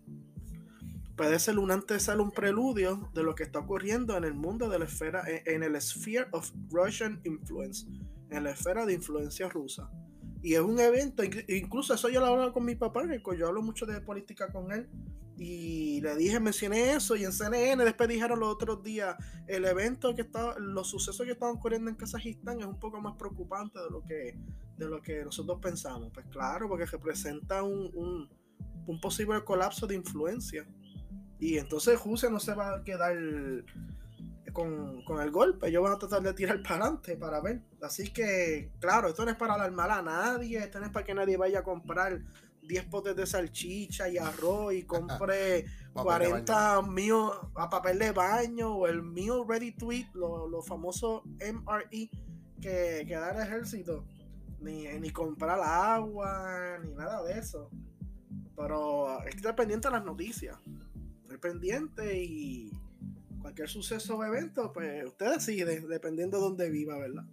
S2: puede ser un antesala, un preludio de lo que está ocurriendo en el mundo de la esfera, en, el sphere of Russian influence, en la esfera de influencia rusa. Y es un evento, incluso eso yo lo hablaba con mi papá, yo hablo mucho de política con él, y le dije, mencioné eso, y en CNN después dijeron los otros días, el evento que está, los sucesos que estaban ocurriendo en Kazajistán es un poco más preocupante de lo que, de lo que nosotros pensamos. Pues claro, porque representa un, un posible colapso de influencia y entonces Rusia no se va a quedar con, el golpe. Ellos van a tratar de tirar para adelante para ver. Así que, claro, esto no es para alarmar a nadie. Esto no es para que nadie vaya a comprar 10 potes de salchicha y arroz y compre 40 míos a papel de baño o el mío ready to eat, lo, famoso MRE que, que da el ejército. Ni, ni comprar agua, ni nada de eso. Pero estar pendiente de las noticias pendiente y cualquier suceso o evento, pues usted decide, dependiendo de dónde viva, ¿verdad?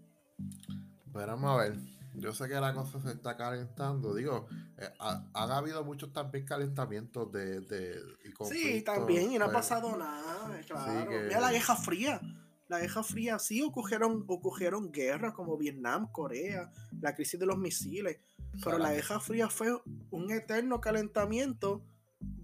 S1: vamos a ver. Yo sé que la cosa se está calentando. Digo, eh, ha, han habido muchos también calentamientos de. de
S2: sí, también, y no ha pues, pasado nada. Claro. Mira la Guerra Fría. La Guerra Fría sí ocurrieron, ocurrieron guerras como Vietnam, Corea, la crisis de los misiles. Pero la Guerra Fría fue un eterno calentamiento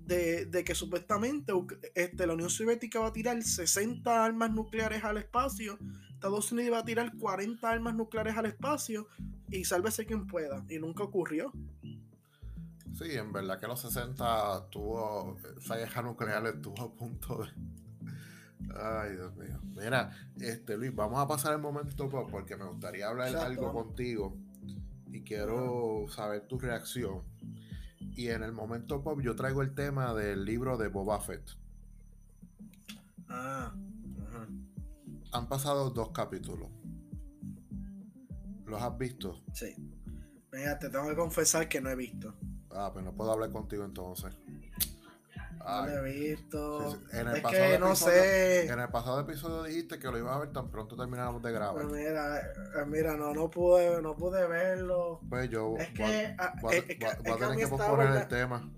S2: de, que supuestamente este, la Unión Soviética va a tirar 60 armas nucleares al espacio, Estados Unidos va a tirar 40 armas nucleares al espacio y sálvese quien pueda. Y nunca ocurrió.
S1: Sí, en verdad que los 60 tuvo, esa guerra nuclear estuvo a punto de... Ay, Dios mío. Mira, este Luis, vamos a pasar el momento porque me gustaría hablar algo contigo y quiero saber tu reacción y en el momento pop yo traigo el tema del libro de Boba Fett.
S2: Ah,
S1: Han pasado dos capítulos. ¿Los has visto?
S2: Sí. Mira, te tengo que confesar que no he visto.
S1: Ah, pues no puedo hablar contigo entonces.
S2: No lo he visto.
S1: En el es que no sé. En el pasado episodio dijiste que lo ibas a ver tan pronto termináramos de grabar.
S2: Pues mira, eh, mira, no, no pude, no pude verlo.
S1: Pues yo
S2: es que,
S1: voy, a, tener que posponer el tema.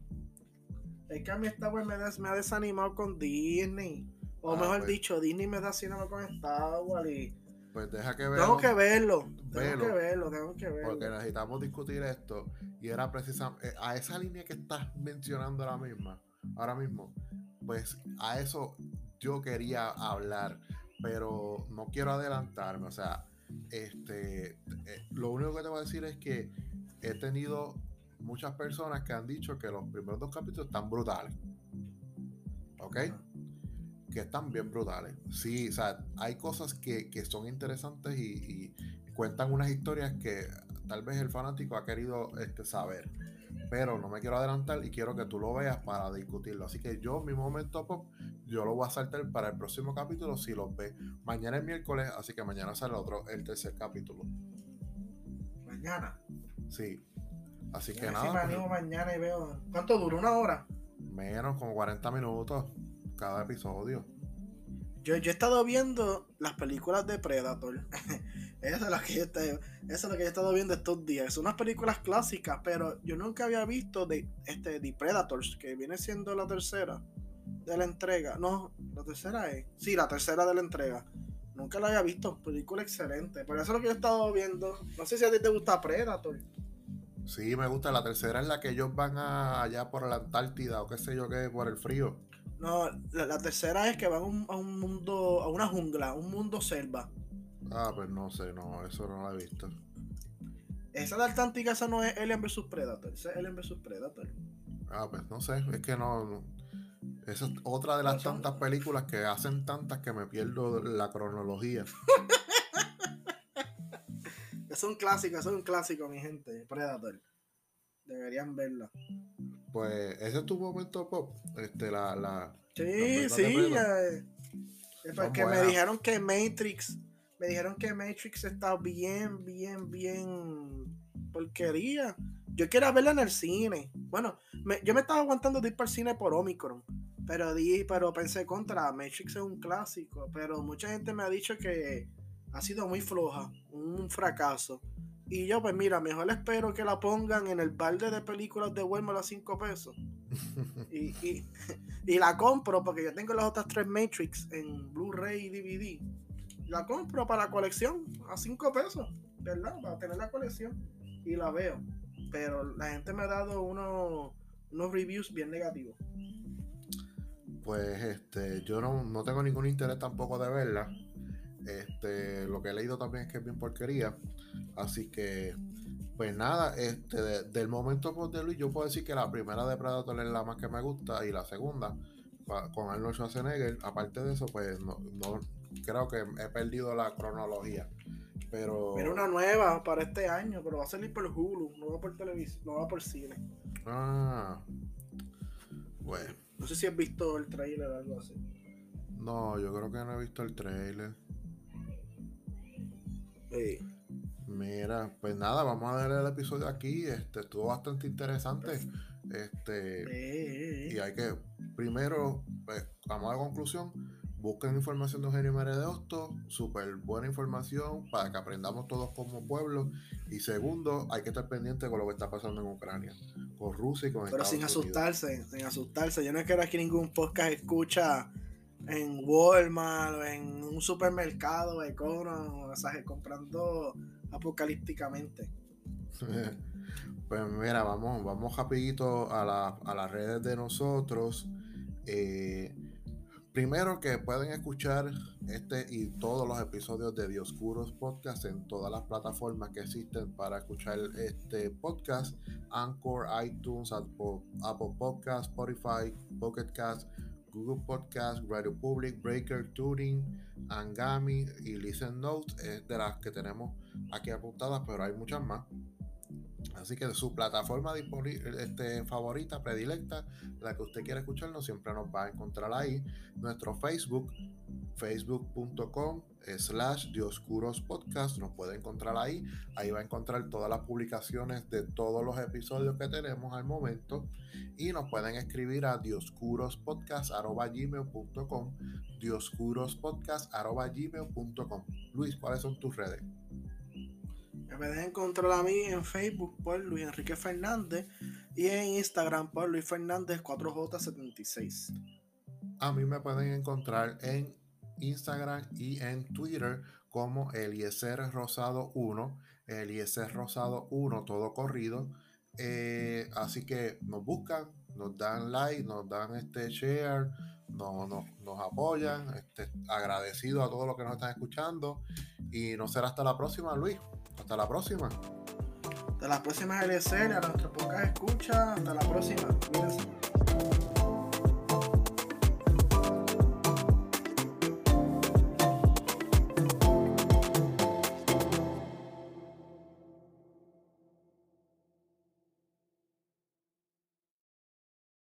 S2: Es que a mí esta Wars me, me, ha desanimado con Disney. O ah, mejor pues. dicho, Disney me desanimado con Star Wars y.
S1: Pues deja que verlo.
S2: Tengo que verlo. Tengo que verlo, tengo que verlo.
S1: Porque necesitamos discutir esto. Y era precisamente eh, a esa línea que estás mencionando ahora misma ahora mismo, pues a eso yo quería hablar, pero no quiero adelantarme. O sea, este, eh, lo único que te voy a decir es que he tenido muchas personas que han dicho que los primeros dos capítulos están brutales. ¿Ok? Que están bien brutales. Sí, o sea, hay cosas que, son interesantes y, cuentan unas historias que tal vez el fanático ha querido este, saber pero no me quiero adelantar y quiero que tú lo veas para discutirlo. Así que yo, mi momento pop, yo lo voy a saltar para el próximo capítulo si lo ve. Mañana es miércoles, así que mañana sale otro, el tercer capítulo.
S2: Mañana.
S1: Sí. Así que nada.
S2: Si me animo mañana y veo. ¿Cuánto dura? ¿Una hora?
S1: Menos, como 40 minutos. cada episodio.
S2: Yo, he estado viendo las películas de Predator. eso, es lo que yo eso es lo que he estado viendo estos días. Son unas películas clásicas, pero yo nunca había visto de este The Predators, que viene siendo la tercera de la entrega. No, la tercera es. Sí, la tercera de la entrega. Nunca la había visto. Película excelente. Pero eso es lo que yo he estado viendo. No sé si a ti te gusta Predator.
S1: Sí, me gusta. La tercera es la que ellos van allá por la Antártida o qué sé yo qué, por el frío.
S2: No, la, tercera es que van a un, mundo, a una jungla, un mundo selva.
S1: Ah, pues no sé, no, eso no lo he visto.
S2: Esa de Antártica, esa no es Alien vs Predator, esa es Alien vs Predator.
S1: Ah, pues no sé, es que no, esa es otra de las tantas películas que hacen tantas que me pierdo la cronología.
S2: es un clásico, es un clásico, mi gente, Predator. Deberían verla.
S1: Pues ese es tu momento pop. Este, la, la,
S2: sí, sí. es porque me dijeron que Matrix. Me dijeron que Matrix está bien, bien, bien porquería. Yo quiero verla en el cine. Bueno, yo me estaba aguantando de ir para el cine por Omicron. Pero di, pero pensé contra Matrix es un clásico. Pero mucha gente me ha dicho que ha sido muy floja. Un fracaso. Y yo, pues mira, mejor espero que la pongan en el balde de películas de Walmart a 5 pesos. y, y, la compro porque yo tengo las otras tres Matrix en Blu-ray y DVD. La compro para la colección a 5 pesos, ¿verdad? Para tener la colección. Y la veo. Pero la gente me ha dado unos, unos reviews bien negativos.
S1: Pues este, yo no, no tengo ningún interés tampoco de verla. Este, lo que he leído también es que es bien porquería. Así que, pues nada, este, del momento pues, de Luis, yo puedo decir que la primera de Predator es la más que me gusta y la segunda con Arnold Schwarzenegger. Aparte de eso, pues no, creo que he perdido la cronología. Pero.
S2: Mira una nueva para este año, pero va a salir por Hulu, no va por televisión, no va por cine.
S1: Ah. Bueno.
S2: No sé si has visto el trailer o algo así.
S1: No, yo creo que no he visto el trailer. Mira, pues nada, vamos a ver el episodio aquí. Este estuvo bastante interesante. Este y hay que primero, pues, vamos a la conclusión. Busquen información de Eugenio Meredosto, súper buena información para que aprendamos todos como pueblo. Y segundo, hay que estar pendiente con lo que está pasando en Ucrania, con Rusia y con
S2: Pero sin asustarse, sin asustarse. Yo no quiero que ningún podcast escucha en Walmart o en un supermercado, Econo, o sea, comprando apocalípticamente.
S1: Pues mira, vamos, vamos rapidito a, a las redes de nosotros. Eh, primero que pueden escuchar este y todos los episodios de Dioscuros Podcast en todas las plataformas que existen para escuchar este podcast. Anchor, iTunes, Apple, Podcast, Spotify, Pocket Cast, Google Podcast, Radio Public, Breaker, Tuning, Angami y Listen Notes es de las que tenemos aquí apuntadas, pero hay muchas más. Así que su plataforma este, favorita, predilecta, la que usted quiera escucharnos, siempre nos va a encontrar ahí. Nuestro Facebook, facebook.com slash Dioscuros Podcast, nos puede encontrar ahí. Ahí va a encontrar todas las publicaciones de todos los episodios que tenemos al momento. Y nos pueden escribir a dioscurospodcast.gmail.com dioscurospodcast.gmail.com Luis, ¿cuáles son tus redes?
S2: Me pueden encontrar a mí en Facebook por Luis Enrique Fernández y en Instagram por Luis Fernández 4J76.
S1: A mí me pueden encontrar en Instagram y en Twitter como Eliezer Rosado 1, Eliezer Rosado 1, todo corrido. Eh, así que nos buscan, nos dan like, nos dan este share, nos, nos, apoyan. Este, agradecido a todos los que nos están escuchando. Y no será hasta la próxima, Luis. Hasta la próxima.
S2: Hasta la próxima, LSL, a nuestro podcast escucha. Hasta la próxima. Cuídense.